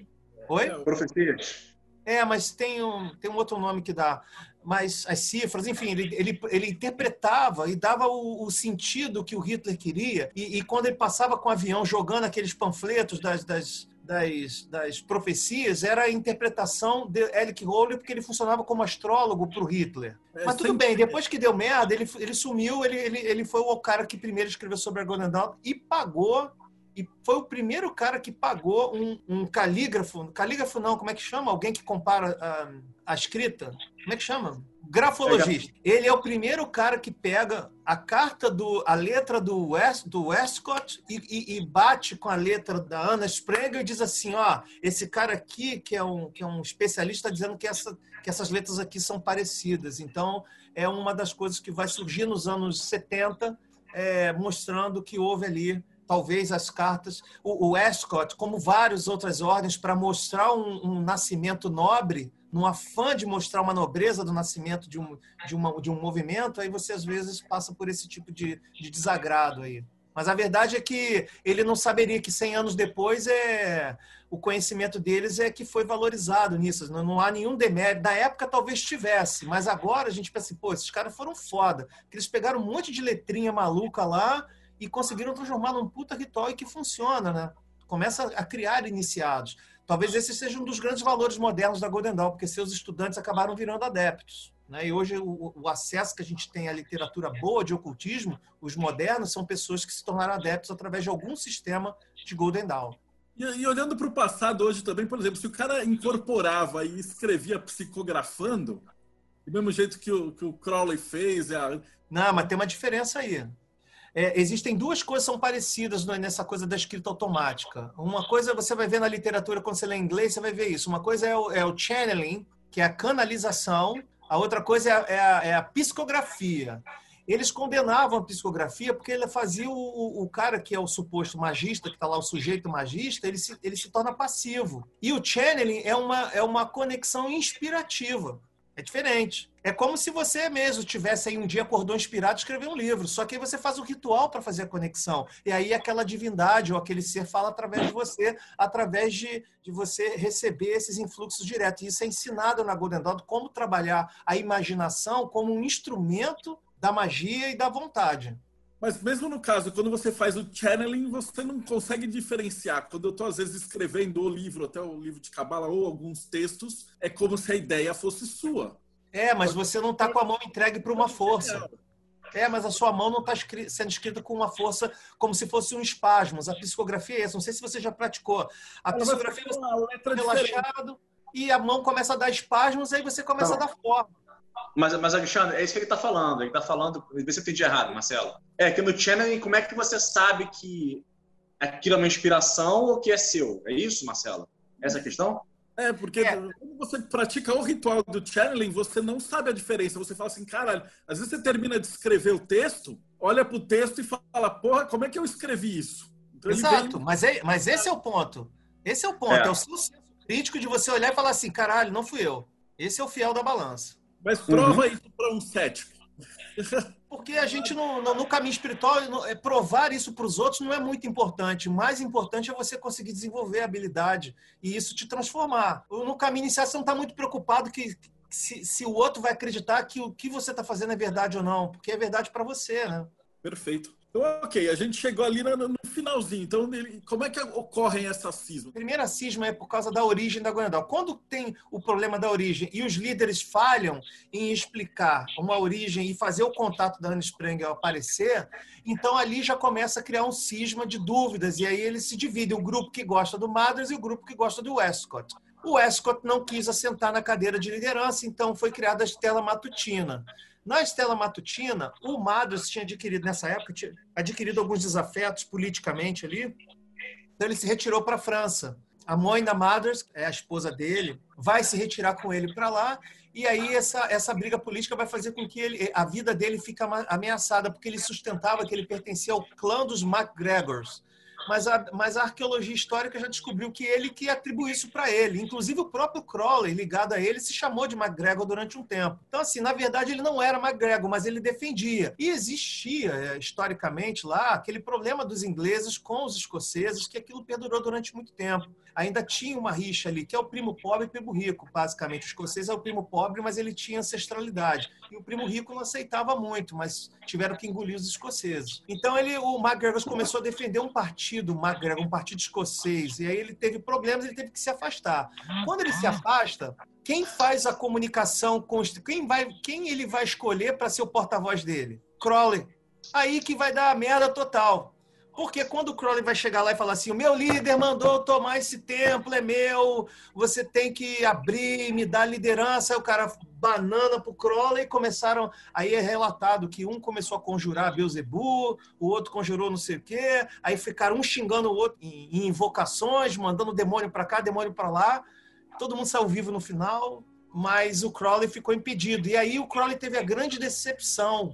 C: Oi?
D: Profecias.
C: É, mas tem um, tem um outro nome que dá mas as cifras, enfim, ele, ele, ele interpretava e dava o, o, sentido que o Hitler queria. E, e, quando ele passava com o avião jogando aqueles panfletos das, das, das, das profecias, era a interpretação de Eric Rolle, porque ele funcionava como astrólogo para o Hitler. É, Mas tudo bem, depois que deu merda, ele, ele sumiu, ele, ele, ele foi o cara que primeiro escreveu sobre a Golden Dawn e pagou e foi o primeiro cara que pagou um, um calígrafo, calígrafo não, como é que chama? Alguém que compara a, a escrita? Como é que chama? Grafologista. Ele é o primeiro cara que pega a carta do, a letra do, West, do Westcott e, e, e bate com a letra da Anna Sprenger e diz assim, ó, esse cara aqui que é um, que é um especialista está dizendo que, essa, que essas letras aqui são parecidas. Então é uma das coisas que vai surgir nos anos 70 é, mostrando que houve ali talvez as cartas, o, o Escott, como várias outras ordens, para mostrar um, um, nascimento nobre, no afã de mostrar uma nobreza do nascimento de um, de, uma, de um movimento, aí você às vezes passa por esse tipo de, de desagrado aí. Mas a verdade é que ele não saberia que 100 anos depois é o conhecimento deles é que foi valorizado nisso. Não, não há nenhum demérito. Na época talvez tivesse, mas agora a gente pensa assim, pô, esses caras foram foda. Que eles pegaram um monte de letrinha maluca lá e conseguiram transformar num puta ritual e que funciona, né? Começa a criar iniciados. Talvez esse seja um dos grandes valores modernos da Golden Dawn, porque seus estudantes acabaram virando adeptos. Né? E hoje o, o, acesso que a gente tem à literatura boa de ocultismo, os modernos, são pessoas que se tornaram adeptos através de algum sistema de Golden Dawn.
B: E, e olhando para o passado hoje também, por exemplo, se o cara incorporava e escrevia psicografando, do mesmo jeito que o, que o Crowley fez. A...
C: Não, mas tem uma diferença aí. É, existem duas coisas que são parecidas nessa coisa da escrita automática. Uma coisa você vai ver na literatura, quando você lê em inglês, você vai ver isso. Uma coisa é o, é o channeling, que é a canalização. A outra coisa é a, é a, é a psicografia. Eles condenavam a psicografia porque ele fazia o, o cara que é o suposto magista, que está lá o sujeito magista, ele se, ele se torna passivo. E o channeling é uma, é uma conexão inspirativa. É diferente. É como se você mesmo tivesse aí um dia acordou inspirado e escrever um livro. Só que aí você faz um ritual para fazer a conexão. E aí aquela divindade ou aquele ser fala através de você, através de, de você receber esses influxos diretos. E isso é ensinado na Golden Dawn, como trabalhar a imaginação como um instrumento da magia e da vontade.
B: Mas mesmo no caso, quando você faz o channeling, você não consegue diferenciar. Quando eu estou, às vezes, escrevendo o livro, até o livro de Cabala ou alguns textos, é como se a ideia fosse sua.
C: É, mas você não está com a mão entregue para uma força. É, mas a sua mão não está sendo escrita com uma força como se fosse um espasmos. A psicografia é essa. Não sei se você já praticou. A
B: Ela
C: psicografia
B: você está
C: relaxado e a mão começa a dar espasmos, aí você começa
D: Não.
C: a dar forma.
D: Mas, mas, Alexandre, é isso que ele está falando. Ele está falando. Vê se eu entendi errado, Marcelo. É que no channeling, como é que você sabe que aquilo é uma inspiração ou que é seu? É isso, Marcelo? Essa é a questão?
B: É, porque
C: É.
B: quando você pratica o ritual do channeling, você não sabe a diferença. Você fala assim, caralho, às vezes você termina de escrever o texto, olha pro texto e fala, porra, como é que eu escrevi isso? Então,
C: Exato,
B: vem-
C: mas, é, mas esse é o ponto. Esse é o ponto.
D: É.
C: É, o seu senso crítico de você olhar e falar assim: caralho, não fui eu. Esse é o fiel da balança.
B: Mas prova isso para um cético.
C: Porque a gente, no, no, no caminho espiritual, no- é, provar isso para os outros não é muito importante. O mais importante é você conseguir desenvolver a habilidade e isso te transformar. No caminho inicial, você não está muito preocupado que. Se, se o outro vai acreditar que o que você está fazendo é verdade ou não, porque é verdade para você, né?
B: Perfeito. Então, ok, a gente chegou ali no, no finalzinho. Então, ele- como é que ocorrem essas cismas?
C: A primeira cisma é por causa da origem da Gondal. Quando tem o problema da origem e os líderes falham em explicar uma origem e fazer o contato da Anne Sprengel aparecer, então ali já começa a criar um cisma de dúvidas. E aí eles se dividem: o grupo que gosta do Mathers e o grupo que gosta do Westcott. O Westcott não quis assentar na cadeira de liderança, então foi criada a Estela Matutina. Na Estela Matutina, o Mathers tinha adquirido, nessa época, tinha adquirido alguns desafetos politicamente ali, então ele se retirou para a França. A mãe da Mathers, é a esposa dele, vai se retirar com ele para lá. E aí essa, essa briga política vai fazer com que ele, a vida dele ama- ameaçada, porque ele sustentava que ele pertencia ao clã dos MacGregors. Mas a, mas a arqueologia histórica já descobriu que ele que atribuiu isso para ele. Inclusive o próprio Crowley, ligado a ele, se chamou de MacGregor durante um tempo. Então, assim, na verdade ele não era MacGregor, mas ele defendia. E existia, eh, historicamente, lá, aquele problema dos ingleses com os escoceses, que aquilo perdurou durante muito tempo. Ainda tinha uma rixa ali, que é o primo pobre e o primo rico, basicamente. O escocês é o primo pobre, mas ele tinha ancestralidade. E o primo rico não aceitava muito, mas tiveram que engolir os escoceses. Então ele, o MacGregor começou a defender um partido, o MacGregor, um partido escocês, e aí ele teve problemas, ele teve que se afastar. Quando ele se afasta, quem faz a comunicação com quem vai, quem ele vai escolher para ser o porta-voz dele? Crowley. Aí que vai dar a merda total. Porque quando o Crowley vai chegar lá e falar assim: o meu líder mandou tomar esse templo, é meu, você tem que abrir, me dar liderança. Aí o cara banana pro Crowley e começaram. Aí é relatado que um começou a conjurar Beuzebu, o outro conjurou não sei o quê, aí ficaram um xingando o outro em invocações, mandando demônio para cá, demônio para lá. Todo mundo saiu vivo no final, mas o Crowley ficou impedido. E aí o Crowley teve a grande decepção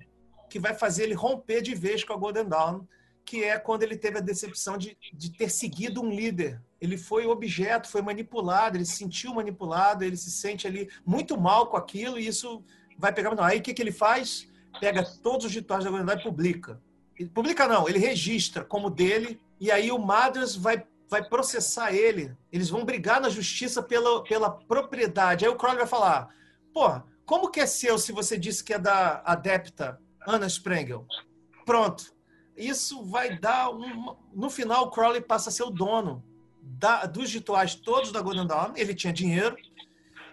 C: que vai fazer ele romper de vez com a Golden Dawn, que é quando ele teve a decepção de, de ter seguido um líder. Ele foi objeto, foi manipulado, ele se sentiu manipulado, ele se sente ali muito mal com aquilo, e isso vai pegar. Não, aí o que, que ele faz? Pega todos os rituais da Dawn e publica. Ele publica não, ele registra como dele, e aí o Madras vai vai processar ele. Eles vão brigar na justiça pela, pela propriedade. Aí o Crowley vai falar: pô, como que é seu se você disse que é da adepta Anna Sprengel? Pronto. Isso vai dar um. No final, o Crowley passa a ser o dono da, dos rituais todos da Golden Dawn. Ele tinha dinheiro.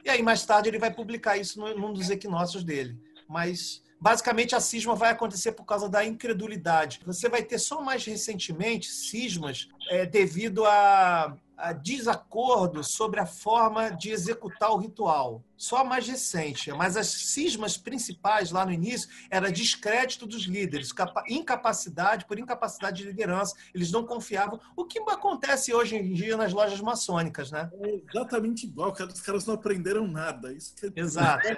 C: E aí, mais tarde, ele vai publicar isso num dos equinócios dele. Mas basicamente a cisma vai acontecer por causa da incredulidade. Você vai ter só mais recentemente cismas é, devido a desacordo sobre a forma de executar o ritual. Só mais recente. Mas as cismas principais lá no início era descrédito dos líderes, incapacidade por incapacidade de liderança. Eles não confiavam. O que acontece hoje em dia nas lojas maçônicas, né?
B: É exatamente igual. Os caras não aprenderam nada. Isso
C: que é... Exato. É.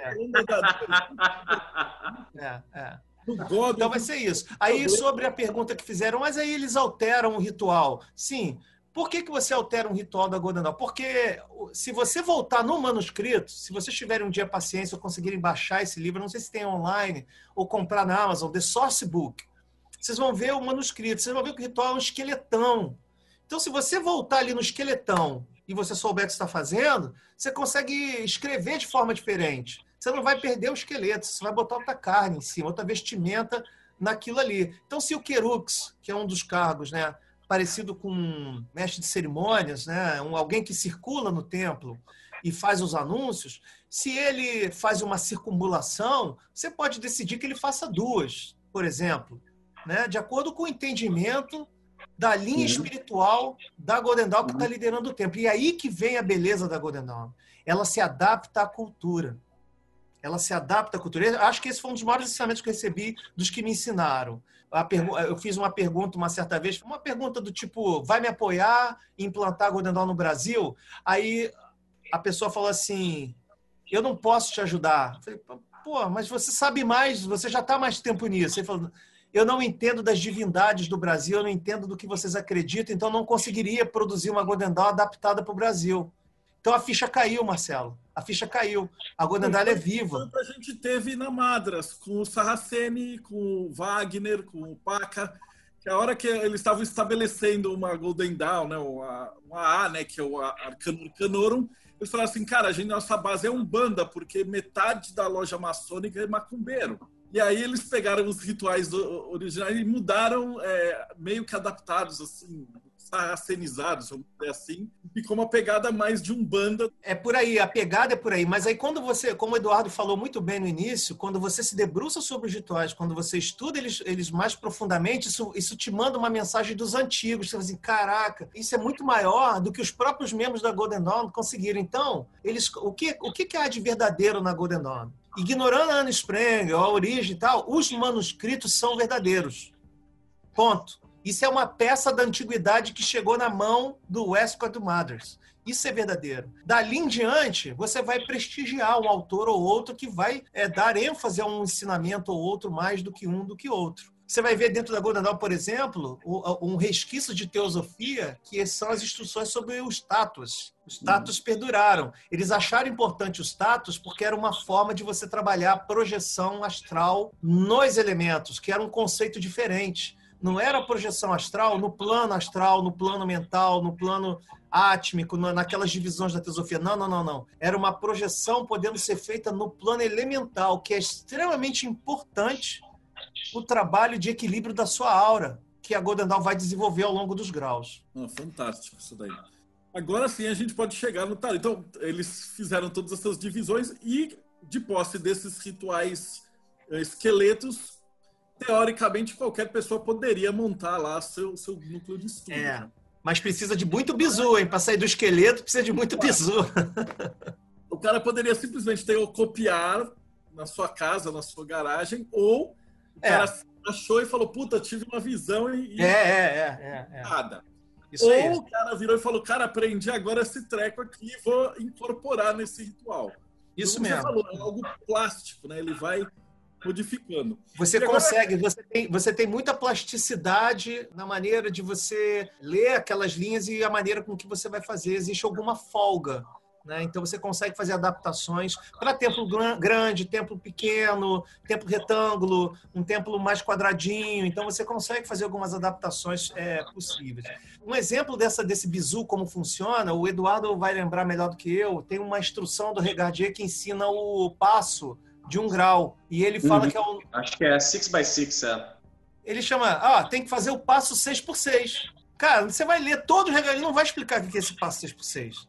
C: é, é. Então vai ser isso. Aí sobre a pergunta que fizeram, mas aí eles alteram o ritual. Sim, por que, que você altera um ritual da Golden Dawn? Porque se você voltar no manuscrito, se vocês tiverem um dia paciência ou conseguirem baixar esse livro, não sei se tem online ou comprar na Amazon, The Source Book, vocês vão ver o manuscrito, vocês vão ver que o ritual é um esqueletão. Então, se você voltar ali no esqueletão e você souber o que está fazendo, você consegue escrever de forma diferente. Você não vai perder o esqueleto, você vai botar outra carne em cima, outra vestimenta naquilo ali. Então, se o Querux, que é um dos cargos, né, parecido com um mestre de cerimônias, né? um, alguém que circula no templo e faz os anúncios, se ele faz uma circunambulação, você pode decidir que ele faça duas, por exemplo, né? de acordo com o entendimento da linha espiritual da Golden Dawn que está uhum. liderando o templo. E aí que vem a beleza da Golden Dawn. Ela se adapta à cultura. Ela se adapta à cultura. Acho que esse foi um dos maiores ensinamentos que eu recebi dos que me ensinaram eu fiz uma pergunta uma certa vez, uma pergunta do tipo, vai me apoiar em implantar Golden Dawn no Brasil? Aí a pessoa falou assim, eu não posso te ajudar. Eu falei, pô, mas você sabe mais, você já está mais tempo nisso. Ele falou, eu não entendo das divindades do Brasil, eu não entendo do que vocês acreditam, então não conseguiria produzir uma Golden Dawn adaptada para o Brasil. Então a ficha caiu, Marcelo. A ficha caiu. A Godendal é viva.
B: A gente teve na Madras, com o Sarraceni, com o Wagner, com o Paca, que a hora que eles estavam estabelecendo uma Golden Dawn, né, uma, uma A, né, que é o Arcanor Canorum, eles falaram assim, cara, a gente, nossa base é um banda, porque metade da loja maçônica é macumbeiro. E aí eles pegaram os rituais originais e mudaram, é, meio que adaptados, assim, sarracenizados, vamos dizer assim, ficou uma pegada mais de um banda.
C: É por aí, a pegada é por aí. Mas aí quando você, como o Eduardo falou muito bem no início, quando você se debruça sobre os rituais, quando você estuda eles, eles mais profundamente, isso, isso te manda uma mensagem dos antigos. Você fala assim, caraca, isso é muito maior do que os próprios membros da Golden Dawn conseguiram. Então, eles, o que, o que há de verdadeiro na Golden Dawn? Ignorando a Anne Sprengel, a origem e tal, os manuscritos são verdadeiros. Ponto. Isso é uma peça da antiguidade que chegou na mão do Westcott Mothers. Isso é verdadeiro. Dali em diante, você vai prestigiar um autor ou outro que vai é, dar ênfase a um ensinamento ou outro mais do que um do que outro. Você vai ver dentro da Golden Dawn, por exemplo, um resquício de teosofia que são as instruções sobre os status. Os status uhum. perduraram. Eles acharam importante os status porque era uma forma de você trabalhar a projeção astral nos elementos, que era um conceito diferente. Não era projeção astral no plano astral, no plano mental, no plano átmico, naquelas divisões da teosofia. Não, não, não, não. Era uma projeção podendo ser feita no plano elemental, que é extremamente importante o trabalho de equilíbrio da sua aura, que a Golden Dawn vai desenvolver ao longo dos graus.
B: Fantástico isso daí. Agora sim a gente pode chegar no tal. Então, eles fizeram todas essas divisões e, de posse desses rituais eh, esqueletos, teoricamente qualquer pessoa poderia montar lá seu, seu núcleo de estudo.
C: É, né? mas precisa de muito bizu, hein? Para sair do esqueleto precisa de muito bizu.
B: o cara poderia simplesmente ter o copiar na sua casa, na sua garagem, ou o é. cara achou e falou, puta, tive uma visão e...
C: É, é, é, é.
B: Nada. Isso ou o cara virou e falou, cara, aprendi agora esse treco aqui e vou incorporar nesse ritual.
C: Isso Como mesmo. Falou,
B: é algo plástico, né? Ele vai modificando.
C: Você agora... consegue, você tem, você tem muita plasticidade na maneira de você ler aquelas linhas e a maneira com que você vai fazer. Existe alguma folga né? Então você consegue fazer adaptações para templo grande, templo pequeno, templo retângulo, um templo mais quadradinho. Então você consegue fazer algumas adaptações é, possíveis. Um exemplo dessa desse bizu como funciona, o Eduardo vai lembrar melhor do que eu. Tem uma instrução do Regardier que ensina o passo de um grau e ele fala uhum. que é um
D: acho que é 6 by 6 é.
C: Ele chama, ah, tem que fazer o passo 6 por 6 Cara, você vai ler todo o regalinho, não vai explicar o que é esse passo 6 por 6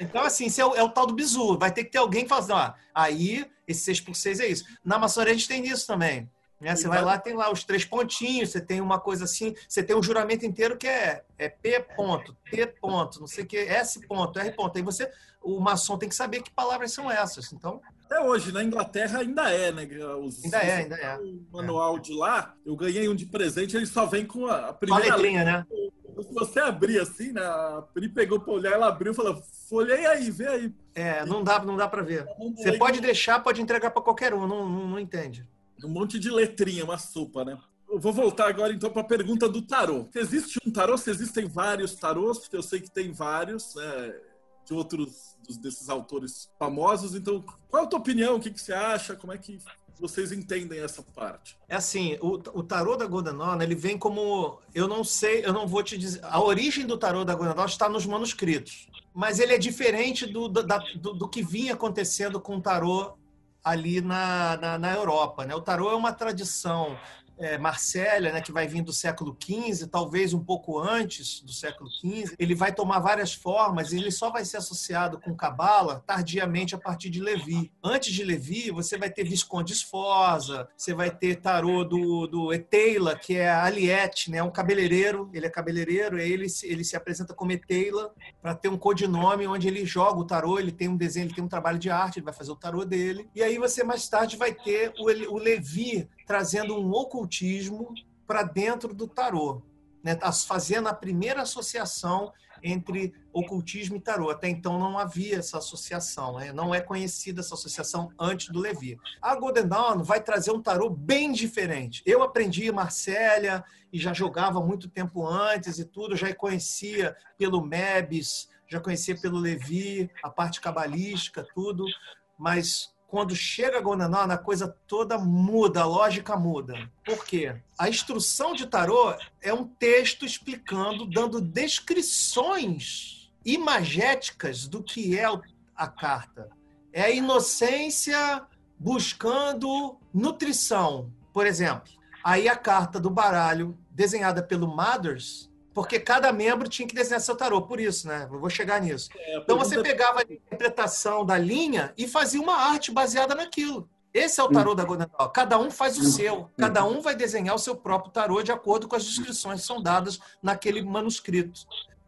C: então, assim, é o, é o, tal do bizu. Vai ter que ter alguém que fala assim, ó, aí esse 6 por 6 é isso. Na maçonaria a gente tem isso também. Né? Você vai lá, tem lá os três pontinhos, você tem uma coisa assim, você tem um juramento inteiro que é, é P ponto, T ponto, não sei o que, S ponto, R ponto. Aí você, o maçom tem que saber que palavras são essas. Então,
B: até hoje, na Inglaterra ainda é, né?
C: Os, ainda é, ainda é.
B: O manual é. de lá, eu ganhei um de presente, ele só vem com a, primeira.
C: Só a letrinha, né?
B: Se você abrir assim, né? A Pri pegou pra olhar, ela abriu e falou: folhei aí, vê aí.
C: É, não dá, não dá pra ver. Você pode deixar, pode entregar para qualquer um, não, não, não entende.
B: Um monte de letrinha, uma sopa, né? Eu vou voltar agora então para a pergunta do tarô. Se existe um tarô, se existem vários tarôs, eu sei que tem vários, né, de outros desses autores famosos. Então, qual é a tua opinião? O que, que você acha? Como é que vocês entendem essa parte?
C: É assim, o, o tarô da Goldenona, ele vem como, eu não sei, eu não vou te dizer, a origem do tarô da Goldenona está nos manuscritos, mas ele é diferente do, da, do, do, que vinha acontecendo com o tarô ali na, na, na Europa. Né? O tarô é uma tradição é, Marsella, né, que vai vir do século XV, talvez um pouco antes do século XV, ele vai tomar várias formas e ele só vai ser associado com Cabala tardiamente a partir de Levi. Antes de Levi, você vai ter Visconde Sforza, você vai ter tarô do, do Eteila, que é Aliette, né, um cabeleireiro, ele é cabeleireiro, ele, ele se apresenta como Eteila para ter um codinome onde ele joga o tarô, ele tem um desenho, ele tem um trabalho de arte, ele vai fazer o tarô dele. E aí você mais tarde vai ter o, o Levi trazendo um ocultismo para dentro do tarô, né? Tá fazendo a primeira associação entre ocultismo e tarô. Até então não havia essa associação, né? não é conhecida essa associação antes do Levi. A Golden Dawn vai trazer um tarô bem diferente. Eu aprendi Marcélia e já jogava muito tempo antes e tudo, já conhecia pelo Mebis, já conhecia pelo Levi, a parte cabalística, tudo, mas quando chega a Gondanon, a coisa toda muda, a lógica muda. Por quê? A instrução de tarô é um texto explicando, dando descrições imagéticas do que é a carta. É a inocência buscando nutrição, por exemplo. Aí a carta do baralho, desenhada pelo Mothers, porque cada membro tinha que desenhar seu tarô, por isso, né? Eu vou chegar nisso. É, então você pegava a interpretação da linha e fazia uma arte baseada naquilo. Esse é o tarô da Golden Dawn. Cada um faz o seu. Cada um vai desenhar o seu próprio tarô de acordo com as descrições que são dadas naquele manuscrito.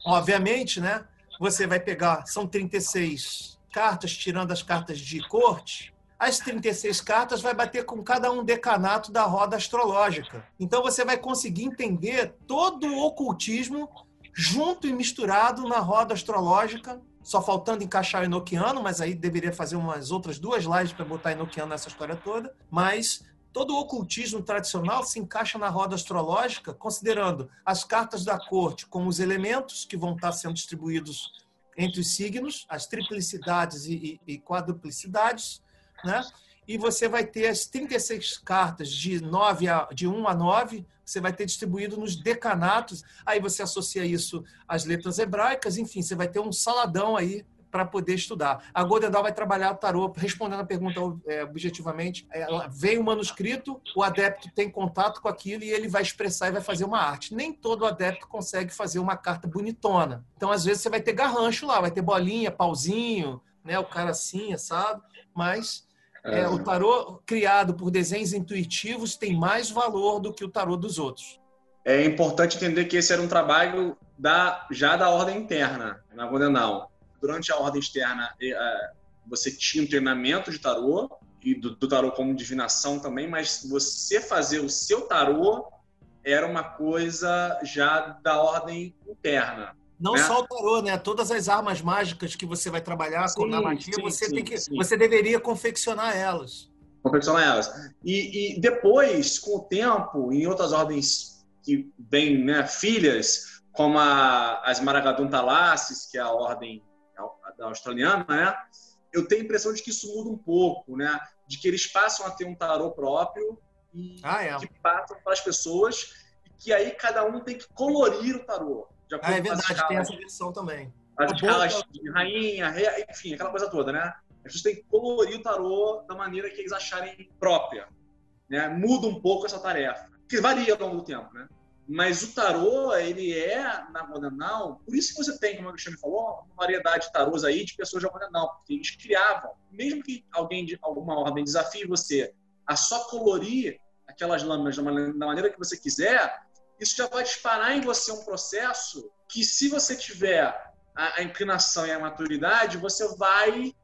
C: Obviamente, né? Você vai pegar, são 36 cartas, tirando as cartas de corte, as 36 cartas vai bater com cada um decanato da roda astrológica. Então você vai conseguir entender todo o ocultismo junto e misturado na roda astrológica. Só faltando encaixar o Enochiano, mas aí deveria fazer umas outras duas lives para botar Enochiano nessa história toda. Mas todo o ocultismo tradicional se encaixa na roda astrológica, considerando as cartas da corte como os elementos que vão estar sendo distribuídos entre os signos, as triplicidades e, e, e quadruplicidades, né? E você vai ter as 36 cartas de 9 a, de 1 a 9, você vai ter distribuído nos decanatos. Aí você associa isso às letras hebraicas, enfim, você vai ter um saladão aí para poder estudar. A Golden Dawn vai trabalhar o tarô, respondendo a pergunta é, objetivamente. É, vem o manuscrito, o adepto tem contato com aquilo e ele vai expressar e vai fazer uma arte. Nem todo adepto consegue fazer uma carta bonitona. Então, às vezes, você vai ter garrancho lá, vai ter bolinha, pauzinho, né, o cara assim, sabe? Mas é, o tarô criado por desenhos intuitivos tem mais valor do que o tarô dos outros.
D: É importante entender que esse era um trabalho da, já da ordem interna, na Goldenal. Durante a ordem externa, é, você tinha um treinamento de tarô, e do, do tarô como divinação também, mas você fazer o seu tarô era uma coisa já da ordem interna.
C: Não né? só o tarô, né? Todas as armas mágicas que você vai trabalhar sim, na magia, sim, você sim, tem que, você deveria confeccionar elas.
D: confeccionar elas. E, e, depois, com o tempo, em outras ordens que vêm né, filhas, como a, as Maragadun Talasses, que é a ordem da australiana, né? Eu tenho a impressão de que isso muda um pouco, né? De que eles passam a ter um tarô próprio e
C: ah, é.
D: que passam para as pessoas e que aí cada um tem que colorir o tarô.
C: Ah, é verdade, tem essa versão também.
D: As tá escalas de rainha, rei, enfim, aquela coisa toda, né? A gente tem que colorir o tarô da maneira que eles acharem própria. Né? Muda um pouco essa tarefa, que varia ao longo do tempo, né? Mas o tarô, ele é, na Rodanal, por isso que você tem, como a Cristiane falou, uma variedade de tarôs aí de pessoas de Rodanal, porque eles criavam, mesmo que alguém de alguma ordem desafie você a só colorir aquelas lâminas da maneira que você quiser, isso já vai disparar em você um processo que, se você tiver a, a inclinação e a maturidade, você vai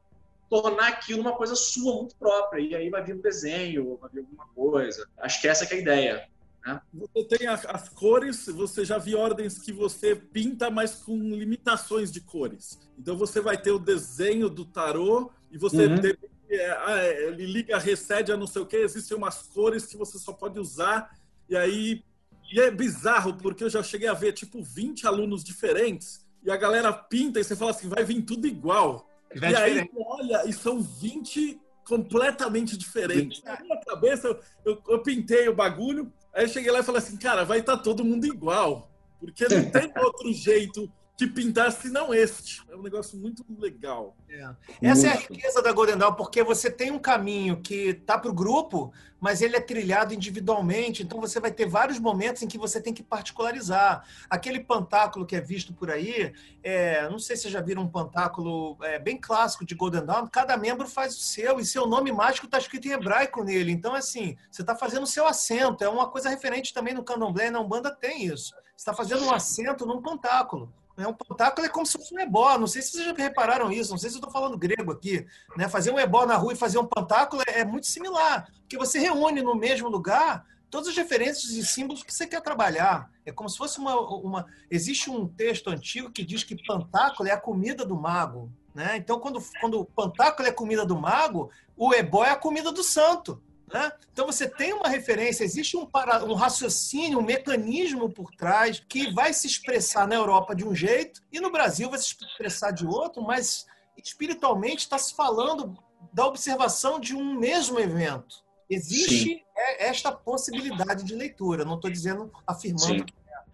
D: tornar aquilo uma coisa sua, muito própria. E aí vai vir um desenho, vai vir alguma coisa. Acho que essa que é a ideia. Né?
B: Você tem as cores, você já viu ordens que você pinta, mas com limitações de cores. Então você vai ter o desenho do tarô e você uhum. é, ah, é, ele liga, recede a não sei o que, existem umas cores que você só pode usar, e aí. E é bizarro, porque eu já cheguei a ver tipo 20 alunos diferentes, e a galera pinta e você fala assim, vai vir tudo igual. E, e aí, olha, e são 20 completamente diferentes. Na minha cabeça, eu, eu, eu pintei o bagulho, Aí eu cheguei lá e falei assim, cara, vai estar tá todo mundo igual. Porque não tem outro jeito de pintar senão este. É um negócio muito legal.
C: É. Essa é a riqueza da Golden Dawn, porque você tem um caminho que tá para o grupo, mas ele é trilhado individualmente, então você vai ter vários momentos em que você tem que particularizar. Aquele pantáculo que é visto por aí, é, não sei se vocês já viram um pantáculo é, bem clássico de Golden Dawn, cada membro faz o seu, e seu nome mágico está escrito em hebraico nele. Então, assim, você está fazendo o seu assento, é uma coisa referente também no candomblé, na Umbanda tem isso. Você está fazendo um assento num pantáculo. Né? Um pantáculo é como se fosse um ebó. Não sei se vocês já repararam isso, não sei se eu estou falando grego aqui. Né? Fazer um ebó na rua e fazer um pantáculo é, é muito similar, porque você reúne no mesmo lugar todas as referências e símbolos que você quer trabalhar. É como se fosse uma, uma. Existe um texto antigo que diz que pantáculo é a comida do mago. Né? Então, quando, quando o pantáculo é a comida do mago, o ebó é a comida do santo. Né? Então você tem uma referência, existe um, para, um raciocínio, um mecanismo por trás que vai se expressar na Europa de um jeito e no Brasil vai se expressar de outro, mas espiritualmente está se falando da observação de um mesmo evento. Existe Sim. esta possibilidade de leitura, não estou dizendo, afirmando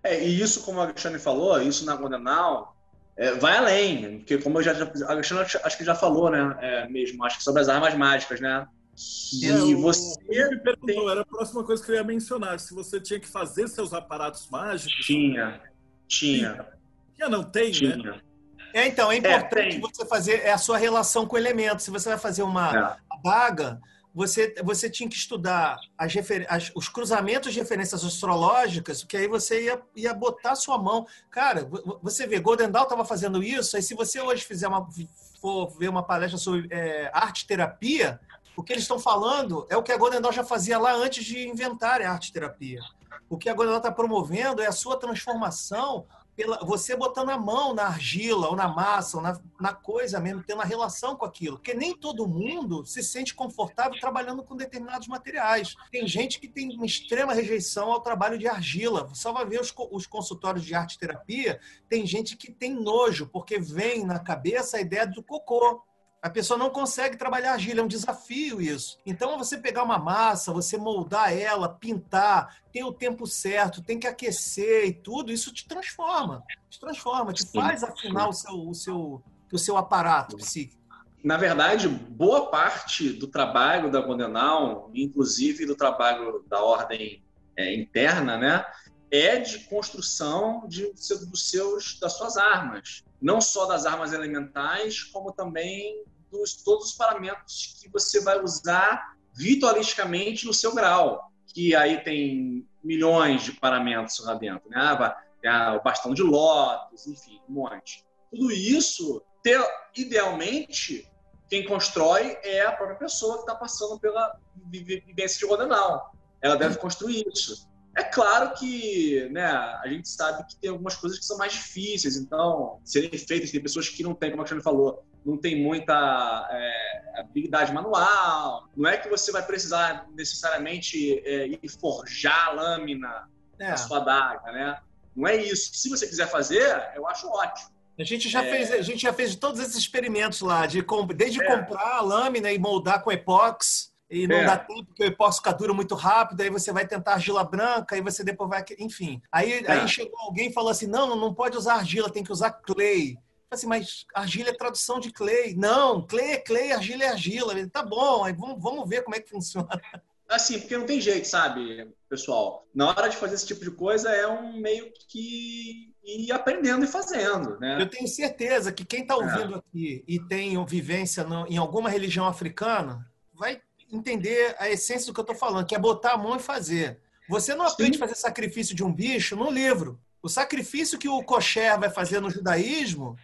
D: é. é. E isso, como a Alexandre falou, isso na Gondanal é, vai além, porque como eu já, a Alexandre acho que já falou, né, é, mesmo, acho que sobre as armas mágicas, né,
B: e é, você me perguntou, era a próxima coisa que eu ia mencionar, se você tinha que fazer seus aparatos mágicos.
D: Tinha, tinha.
B: Tinha, não tem, né? tinha. né?
C: É, então, é importante é, você fazer é a sua relação com elementos. Se você vai fazer uma é. baga, você, você tinha que estudar as refer... as, os cruzamentos de referências astrológicas, que aí você ia, ia botar sua mão. Cara, você vê, Golden Dawn estava fazendo isso, aí se você hoje fizer uma, for ver uma palestra sobre é, arte terapia, o que eles estão falando é o que a Golden Dawn já fazia lá antes de inventar a arte terapia. O que a Golden Dawn está promovendo é a sua transformação pela, você botando a mão na argila, ou na massa, ou na, na coisa mesmo, tendo uma relação com aquilo. Porque nem todo mundo se sente confortável trabalhando com determinados materiais. Tem gente que tem uma extrema rejeição ao trabalho de argila. Só vai ver os, os consultórios de arte terapia, tem gente que tem nojo, porque vem na cabeça a ideia do cocô. A pessoa não consegue trabalhar argila, é um desafio isso. Então, você pegar uma massa, você moldar ela, pintar, tem o tempo certo, tem que aquecer e tudo, isso te transforma. Te transforma, te sim, faz afinar o seu, o, seu, o seu aparato psíquico.
D: Na verdade, boa parte do trabalho da Gondenal, inclusive do trabalho da ordem é, interna, né, é de construção de, dos seus, das suas armas. Não só das armas elementais, como também dos todos os parâmetros que você vai usar ritualisticamente no seu grau, que aí tem milhões de parâmetros lá dentro, né? Ah, o bastão de lótus, enfim, um monte. Tudo isso, idealmente, quem constrói é a própria pessoa que está passando pela vivência de Rodenal. Ela deve construir isso. É claro que né, a gente sabe que tem algumas coisas que são mais difíceis, então, serem feitas, tem pessoas que não têm, como a Alexandre falou, não tem muita é, habilidade manual, não é que você vai precisar necessariamente é, ir forjar a lâmina é. da sua adaga, né? Não é isso. Se você quiser fazer, eu acho ótimo.
C: A gente já, é... fez, a gente já fez todos esses experimentos lá, de desde é. comprar a lâmina e moldar com epox, e não é. dá tempo, porque o fica duro muito rápido, aí você vai tentar argila branca, aí você depois vai. Enfim. Aí, é. aí chegou alguém e falou assim: não, não pode usar argila, tem que usar clay. Assim, mas argila é tradução de clay. Não, clay é clay, argila é argila. Tá bom, aí vamos, vamos ver como é que funciona.
D: Assim, porque não tem jeito, sabe, pessoal? Na hora de fazer esse tipo de coisa é um meio que ir aprendendo e fazendo, né?
C: Eu tenho certeza que quem está ouvindo é. aqui e tem vivência no, em alguma religião africana vai entender a essência do que eu estou falando, que é botar a mão e fazer. Você não aprende a fazer sacrifício de um bicho no livro. O sacrifício que o kosher vai fazer no judaísmo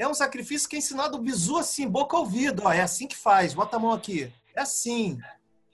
C: é um sacrifício que é ensinado o bizu assim, boca ao ouvido. Ó, é assim que faz, bota a mão aqui. É assim.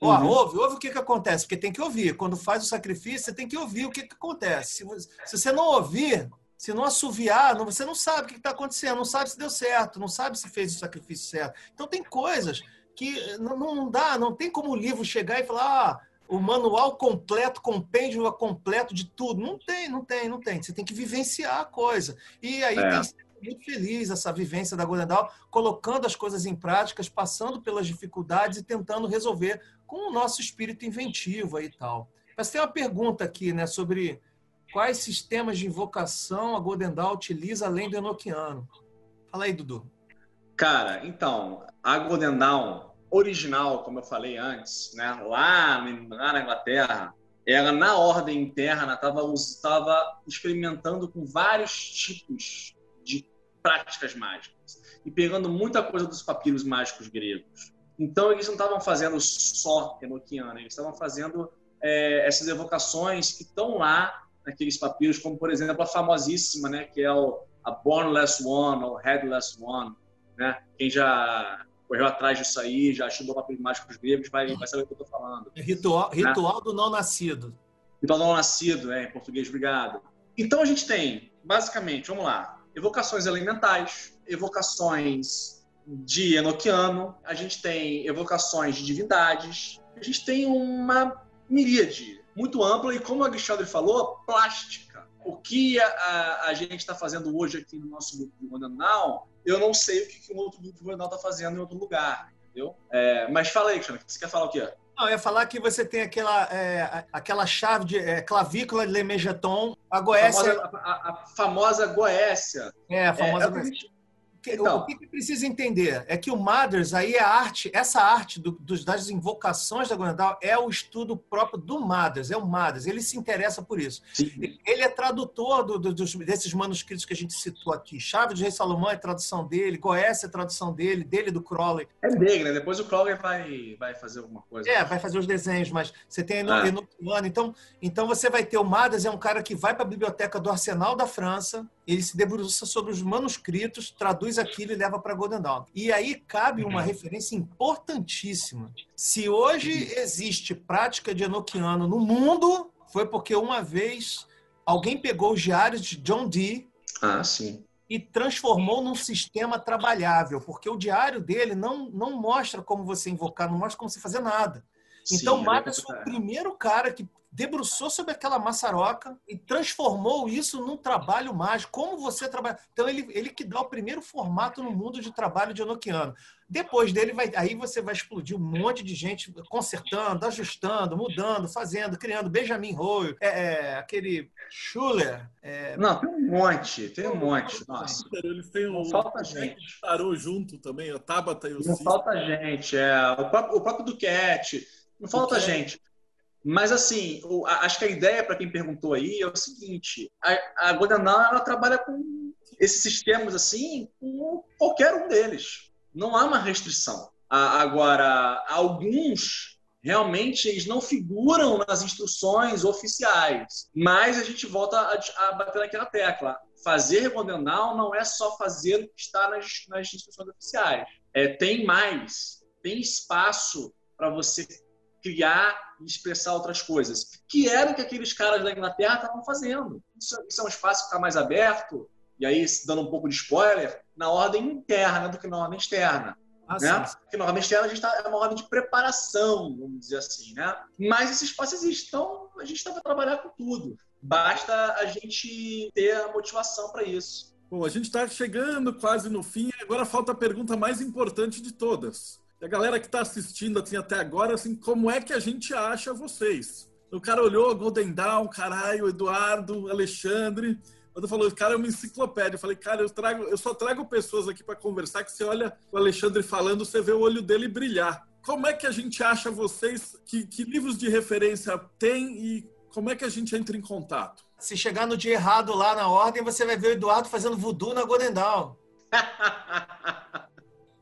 C: Ó, uhum. ouve, ouve o que, que acontece, porque tem que ouvir. Quando faz o sacrifício, você tem que ouvir o que, que acontece. Se, se você não ouvir, se não assoviar, você não sabe o que está acontecendo, não sabe se deu certo, não sabe se fez o sacrifício certo. Então tem coisas que não, não dá, não tem como o livro chegar e falar ah, o manual completo, compêndio completo de tudo. Não tem, não tem, não tem. Você tem que vivenciar a coisa. E aí é. tem muito feliz essa vivência da Godendal, colocando as coisas em práticas, passando pelas dificuldades e tentando resolver com o nosso espírito inventivo aí e tal. Mas tem uma pergunta aqui, né, sobre quais sistemas de invocação a Godendal utiliza além do Enochiano. Fala aí, Dudu.
D: Cara, então, a Golden Dawn original, como eu falei antes, né, lá, lá na Inglaterra, ela na ordem interna estava experimentando com vários tipos práticas mágicas e pegando muita coisa dos papiros mágicos gregos. Então eles não estavam fazendo só Enochiana, eles estavam fazendo é, essas evocações que estão lá naqueles papiros, como por exemplo a famosíssima, né, que é o, a Bornless One ou Headless One, né? Quem já correu atrás disso aí, já estudou papéis mágicos gregos, vai, vai saber o que eu estou falando.
C: É ritual, né? ritual do não nascido.
D: Ritual do não nascido, é, em português, obrigado. Então a gente tem, basicamente, vamos lá, evocações elementais, evocações de Enochiano, a gente tem evocações de divindades, a gente tem uma miríade muito ampla e, como o Alexandre falou, plástica. O que a, a, a gente está fazendo hoje aqui no nosso grupo de Ronanal eu não sei o que, que um outro grupo jornal está fazendo em outro lugar, entendeu? É, mas fala aí, Alexandre, você quer falar o quê?
C: Não, eu ia falar que você tem aquela, é, aquela chave de é, clavícula de Lemegeton, a Goécia.
D: A famosa, a, a famosa Goécia.
C: É, a famosa é, Goécia então, o que, precisa entender é que o Mothers, aí é a arte, essa arte do, dos, das invocações da Gwendal é o estudo próprio do Mothers, é o Mothers, ele se interessa por isso. Sim. Ele é tradutor do, do, dos, desses manuscritos que a gente citou aqui. Chave de Rei Salomão é tradução dele, Goécia é tradução dele, dele do Crowley.
D: É dele, né? Depois o Crowley vai, vai fazer alguma coisa.
C: É, vai fazer os desenhos, mas você tem no, ah. no, então, então você vai ter o Mothers, é um cara que vai para a biblioteca do Arsenal da França, ele se debruça sobre os manuscritos, traduz aquilo e leva para Golden Dawn. E aí cabe uma uhum. referência importantíssima. Se hoje existe prática de Enochiano no mundo, foi porque uma vez alguém pegou os diários de John Dee
D: ah, sim.
C: e transformou num sistema trabalhável, porque o diário dele não, não mostra como você invocar, não mostra como você fazer nada. Então, Sim, Matos foi o primeiro cara que debruçou sobre aquela maçaroca e transformou isso num trabalho mágico. Como você trabalha. Então, ele, ele que dá o primeiro formato no mundo de trabalho de Enochiano. Depois dele, vai, aí você vai explodir um monte de gente consertando, ajustando, mudando, fazendo, criando. Benjamin Royo, é, é, aquele Schuller. É...
D: Não, tem um monte, tem um monte. Nossa.
B: Ele tem um, falta gente. Parou junto também, a Tabata e o
D: Não falta gente, é. O próprio, o próprio Duquette. Não falta gente. Mas, assim, acho que a ideia, para quem perguntou aí, é o seguinte: a, a Godanal, ela trabalha com esses sistemas, assim, com qualquer um deles. Não há uma restrição. Agora, alguns realmente eles não figuram nas instruções oficiais. Mas a gente volta a, a bater naquela tecla. Fazer Godanal não é só fazer o que está nas, nas instruções oficiais. É, tem mais, tem espaço para você criar expressar outras coisas, que era o que aqueles caras da Inglaterra estavam fazendo. Isso, isso é um espaço que está mais aberto, e aí, dando um pouco de spoiler, na ordem interna do que na ordem externa. Ah, né? Porque na ordem externa a gente tá, é uma ordem de preparação, vamos dizer assim. Né? Mas esse espaço existe, então a gente está para trabalhar com tudo. Basta a gente ter a motivação para isso.
B: Bom, a gente está chegando quase no fim, agora falta a pergunta mais importante de todas. E a galera que está assistindo assim, até agora, assim, como é que a gente acha vocês? O cara olhou Golden Dawn, caralho, Eduardo, Alexandre. Quando falou, cara, é uma enciclopédia. Eu falei, cara, eu, trago, eu só trago pessoas aqui para conversar que você olha o Alexandre falando, você vê o olho dele brilhar. Como é que a gente acha vocês? Que, que livros de referência tem e como é que a gente entra em contato?
C: Se chegar no dia errado lá na ordem, você vai ver o Eduardo fazendo voodoo na Golden Dawn.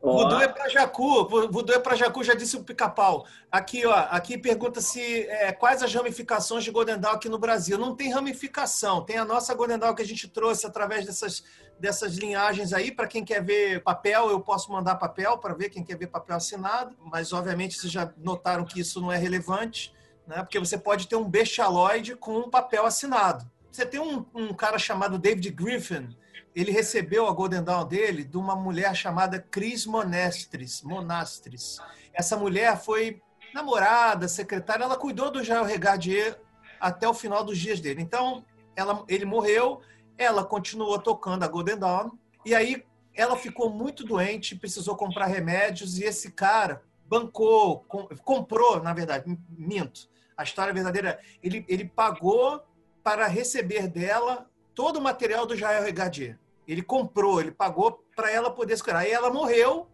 C: Voodoo é para Jacu, voodoo é para Jacu, já disse o pica-pau. Aqui, ó, aqui pergunta se é, quais as ramificações de Golden Dawn aqui no Brasil. Não tem ramificação, tem a nossa Golden Dawn que a gente trouxe através dessas, dessas linhagens aí. Para quem quer ver papel, eu posso mandar papel para ver quem quer ver papel assinado, mas obviamente vocês já notaram que isso não é relevante, né? Porque você pode ter um bestialoide com um papel assinado. Você tem um, um cara chamado David Griffin, ele recebeu a Golden Dawn dele de uma mulher chamada Cris Monastres. Monastres. Essa mulher foi namorada, secretária, ela cuidou do Jair Regadier até o final dos dias dele. Então, ela, ele morreu, ela continuou tocando a Golden Dawn, e aí ela ficou muito doente, precisou comprar remédios, e esse cara bancou, com, comprou, na verdade, minto. A história verdadeira, ele, ele pagou para receber dela todo o material do Jair Regadier. Ele comprou, ele pagou para ela poder escolher. Aí ela morreu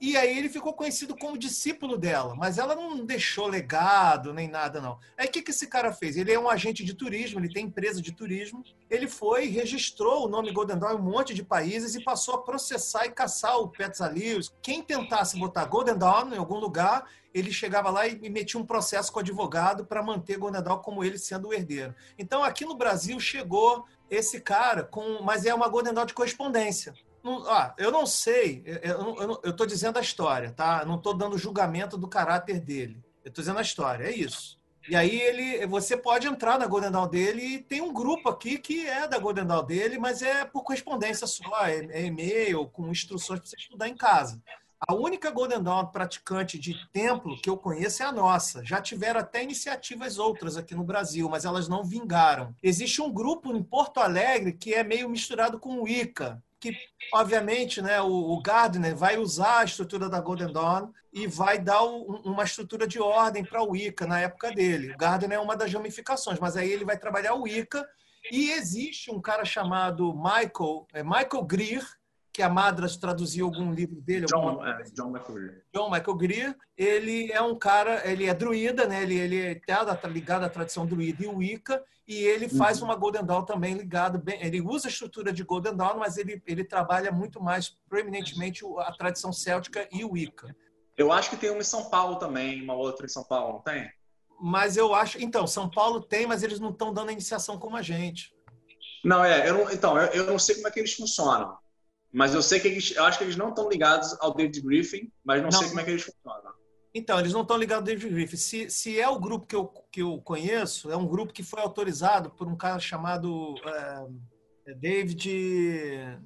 C: e aí ele ficou conhecido como discípulo dela, mas ela não deixou legado nem nada, não. Aí o que, que esse cara fez? Ele é um agente de turismo, ele tem empresa de turismo. Ele foi, registrou o nome Golden Dawn em um monte de países e passou a processar e caçar o Pets Alios. Quem tentasse botar Golden Dawn em algum lugar, ele chegava lá e metia um processo com o advogado para manter Golden Dawn como ele sendo o herdeiro. Então aqui no Brasil chegou esse cara com, mas é uma Golden Dawn de correspondência. Não, eu não sei, eu estou dizendo a história, tá? Não estou dando julgamento do caráter dele. Eu estou dizendo a história, é isso. E aí ele, você pode entrar na Golden Dawn dele e tem um grupo aqui que é da Golden Dawn dele, mas é por correspondência só, é, é e-mail com instruções para você estudar em casa. A única Golden Dawn praticante de templo que eu conheço é a nossa. Já tiveram até iniciativas outras aqui no Brasil, mas elas não vingaram. Existe um grupo em Porto Alegre que é meio misturado com o Ica, que obviamente né, o, o, Gardner vai usar a estrutura da Golden Dawn e vai dar um, uma estrutura de ordem para o Ica na época dele. O Gardner é uma das ramificações, mas aí ele vai trabalhar o Ica e existe um cara chamado Michael, é Michael Greer, que a Madras traduziu algum livro dele.
D: John, é, John McGreer.
C: John Michael Greer. Ele é um cara, ele é druida, né? Ele, ele é tá ligado à tradição druida e Wicca, e ele faz uhum. uma Golden Dawn também ligado bem. Ele usa a estrutura de Golden Dawn, mas ele, ele trabalha muito mais proeminentemente a tradição céltica e Wicca.
D: Eu acho que tem uma em São Paulo também, uma outra em São Paulo, não tem?
C: Mas eu acho. Então, São Paulo tem, mas eles não estão dando a iniciação como a gente.
D: Não, é. Eu não, então, eu, eu não sei como é que eles funcionam. Mas eu sei que eles, eu acho que eles não estão ligados ao David Griffin, mas não, não. sei como é que eles funcionam.
C: Então, eles não estão ligados ao David Griffin. Se, se é o grupo que eu, que eu conheço, é um grupo que foi autorizado por um cara chamado é, David.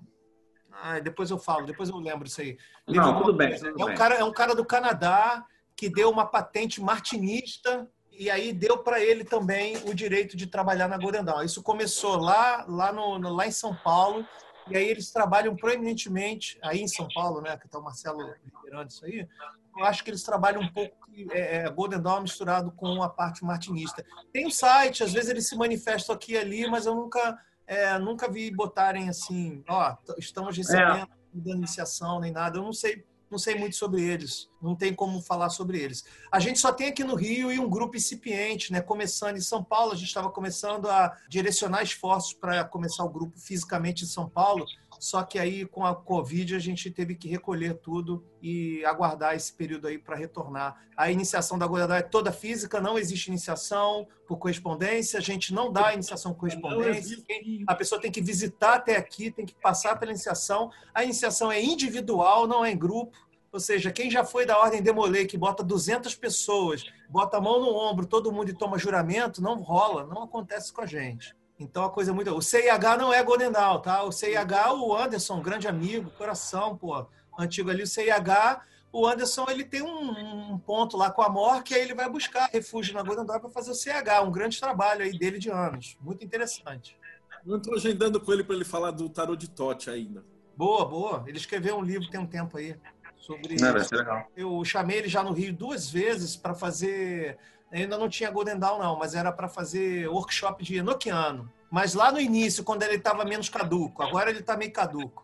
C: Ah, depois eu falo, depois eu lembro isso aí.
D: Não, tudo bem. Tudo
C: é, um
D: bem.
C: Cara, é um cara do Canadá que deu uma patente martinista e aí deu para ele também o direito de trabalhar na Golden Dawn. Isso começou lá, lá, no, lá em São Paulo, e aí eles trabalham proeminentemente, aí em São Paulo, né, que está o Marcelo liderando isso aí, eu acho que eles trabalham um pouco é, é, Golden Dawn misturado com a parte martinista. Tem um site, às vezes eles se manifestam aqui e ali, mas eu nunca, é, nunca vi botarem assim, ó, estamos recebendo é. iniciação nem nada. Eu não sei não sei muito sobre eles, não tem como falar sobre eles. A gente só tem aqui no Rio e um grupo incipiente, né? Começando em São Paulo, a gente estava começando a direcionar esforços para começar o grupo fisicamente em São Paulo, só que aí com a Covid a gente teve que recolher tudo e aguardar esse período aí para retornar. A iniciação da goleadora é toda física, não existe iniciação por correspondência, a gente não dá iniciação por correspondência. A pessoa tem que visitar até aqui, tem que passar pela iniciação. A iniciação é individual, não é em grupo. Ou seja, quem já foi da Ordem Demolê, que bota 200 pessoas, bota a mão no ombro, todo mundo e toma juramento, não rola, não acontece com a gente. Então a coisa é muito. O CIH não é Golden Dawn, tá? O CIH, o Anderson, grande amigo, coração, pô, antigo ali, o CIH, o Anderson ele tem um, um ponto lá com a MOR que aí ele vai buscar refúgio na Golden Dawn para fazer o CIH, um grande trabalho aí dele de anos, muito interessante.
B: Eu estou agendando com ele para ele falar do tarot de Tote ainda.
C: Boa, boa. Ele escreveu um livro tem um tempo aí sobre.
D: Não, ser legal.
C: Eu chamei ele já no Rio duas vezes para fazer ainda não tinha Golden Dawn, não, mas era para fazer workshop de Enochiano. Mas lá no início, quando ele estava menos caduco, agora ele está meio caduco.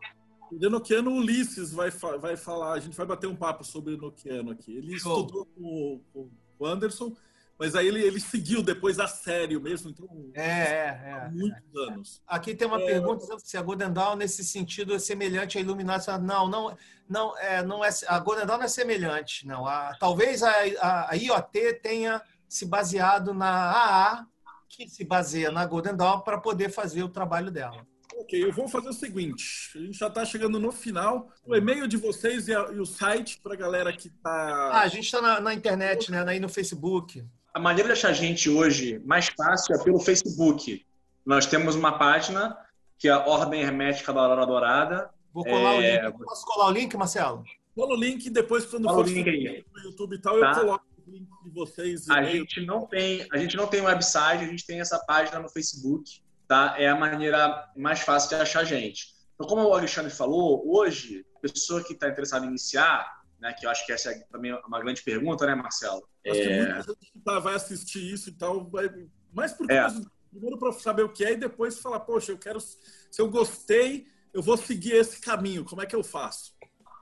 B: O Enochiano, o Ulisses vai, vai falar, a gente vai bater um papo sobre Enochiano aqui. Ele Show. estudou com, com o Anderson, mas aí ele, ele seguiu depois a sério mesmo, então.
C: É, é, é. Há
B: muitos é. anos.
C: Aqui tem uma é... pergunta se a Golden Dawn, nesse sentido, é semelhante à iluminação. Não, não, não, é, não é. A Golden Dawn não é semelhante, não. A, talvez a, a, a IoT tenha se baseado na AA, que se baseia na Golden Dawn, para poder fazer o trabalho dela.
B: Ok, eu vou fazer o seguinte: a gente já está chegando no final. O e-mail de vocês e, a, e o site para a galera que está.
C: Ah, a gente está na, na, internet, né? Aí no Facebook.
D: A maneira de achar a gente hoje mais fácil é pelo Facebook. Nós temos uma página que é a Ordem Hermética da Aurora Dourada.
C: Vou colar é... o link. Posso colar o link, Marcelo?
B: Cola o link depois, quando Cola for no YouTube e tal, tá. eu coloco link de vocês.
D: A gente não tem, a gente não tem website, a gente tem essa página no Facebook, tá? É a maneira mais fácil de achar a gente. Então, como o Alexandre falou, hoje, pessoa que está interessada em iniciar, né, que eu acho que essa é também uma grande pergunta, né, Marcelo?
B: Acho é... que muita gente que tá, vai assistir isso e tal, vai... mais por é. primeiro para saber o que é e depois falar, poxa, eu quero, se eu gostei, eu vou seguir esse caminho, como é que eu faço?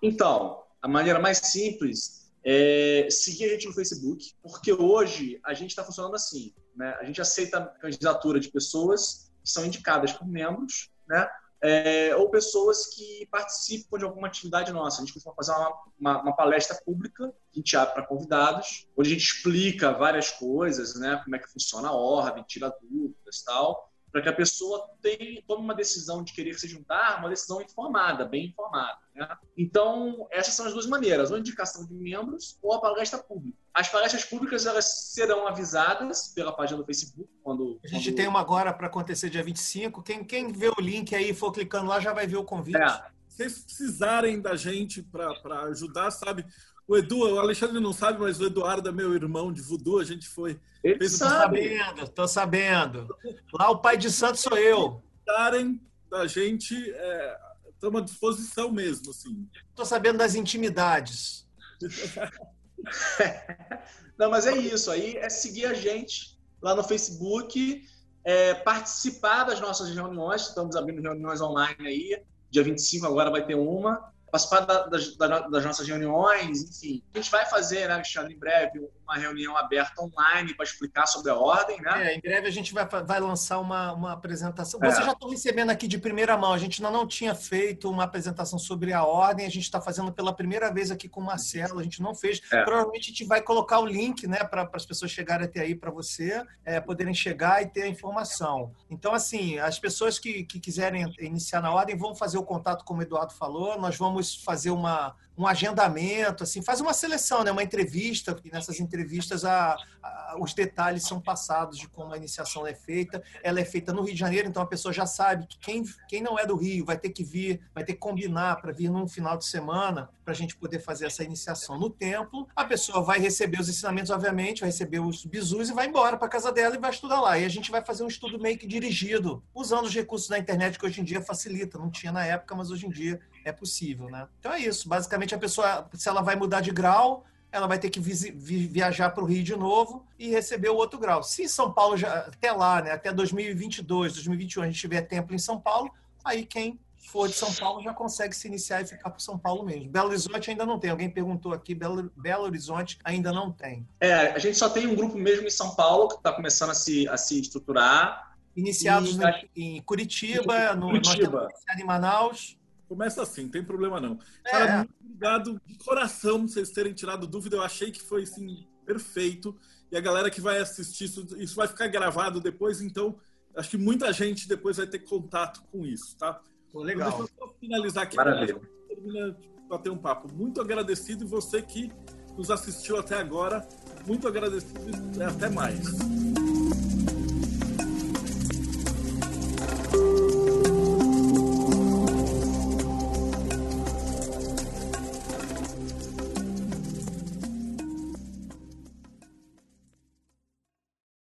D: Então, a maneira mais simples é, seguir a gente no Facebook, porque hoje a gente está funcionando assim. Né? A gente aceita a candidatura de pessoas que são indicadas por membros, né? É, ou pessoas que participam de alguma atividade nossa. A gente costuma fazer uma, uma, uma palestra pública, que a gente abre para convidados, onde a gente explica várias coisas, né? como é que funciona a ordem, tira dúvidas e tal para que a pessoa tenha, tome uma decisão de querer se juntar, uma decisão informada, bem informada. Né? Então, essas são as duas maneiras, ou indicação de membros ou a palestra pública. As palestras públicas elas serão avisadas pela página do Facebook. quando
C: A gente
D: quando...
C: tem uma agora para acontecer dia 25. Quem, quem vê o link aí e for clicando lá já vai ver o convite. É.
B: Se vocês precisarem da gente para ajudar, sabe? O Edu, o Alexandre não sabe, mas o Eduardo é meu irmão de voodoo, a gente foi.
C: Ele fez sabe. Tô sabendo, tô sabendo. Lá o pai de santo sou eu.
B: Darem da gente, estamos é, à disposição mesmo, assim.
C: Tô sabendo das intimidades.
D: não, mas é isso. Aí é seguir a gente lá no Facebook, é, participar das nossas reuniões. Estamos abrindo reuniões online aí. Dia 25 agora vai ter uma participar da, das, das, nossas reuniões, enfim. A gente vai fazer, né, Alexandre, em breve, uma reunião aberta online para explicar sobre a ordem, né?
C: É, em breve a gente vai, vai lançar uma, uma apresentação. É. Você já está recebendo aqui de primeira mão, a gente ainda não tinha feito uma apresentação sobre a ordem, a gente está fazendo pela primeira vez aqui com o Marcelo, a gente não fez. É. Provavelmente a gente vai colocar o link, né, para as pessoas chegarem até aí para você, é, poderem chegar e ter a informação. Então, assim, as pessoas que, que quiserem iniciar na ordem vão fazer o contato, como o Eduardo falou, nós vamos fazer uma, um agendamento, assim, faz uma seleção, né? uma entrevista, e nessas entrevistas a, a, os detalhes são passados de como a iniciação é feita. Ela é feita no Rio de Janeiro, então a pessoa já sabe que quem, quem não é do Rio vai ter que vir, vai ter que combinar para vir num final de semana para a gente poder fazer essa iniciação no templo. A pessoa vai receber os ensinamentos, obviamente, vai receber os bisus e vai embora para casa dela e vai estudar lá. E a gente vai fazer um estudo meio que dirigido, usando os recursos da internet que hoje em dia facilita. Não tinha na época, mas hoje em dia é possível, né? Então é isso. Basicamente, a pessoa, se ela vai mudar de grau, ela vai ter que viajar para o Rio de novo e receber o outro grau. Se São Paulo, já, até lá, né, até 2022, 2021, a gente tiver templo em São Paulo, aí quem for de São Paulo já consegue se iniciar e ficar para São Paulo mesmo. Belo Horizonte ainda não tem. Alguém perguntou aqui, Belo, Belo Horizonte ainda não tem.
D: É, a gente só tem um grupo mesmo em São Paulo que está começando a se, a se estruturar.
C: Iniciados e... em Curitiba, no
D: Curitiba.
C: em Manaus.
B: Começa assim, não tem problema não. É. Cara, muito obrigado de coração vocês terem tirado dúvida. Eu achei que foi assim, perfeito. E a galera que vai assistir isso, isso vai ficar gravado depois, então acho que muita gente depois vai ter contato com isso, tá?
C: Pô, legal. Então,
B: deixa eu só finalizar aqui.
D: Maravilha.
B: Termina bater um papo. Muito agradecido e você que nos assistiu até agora, muito agradecido e até mais.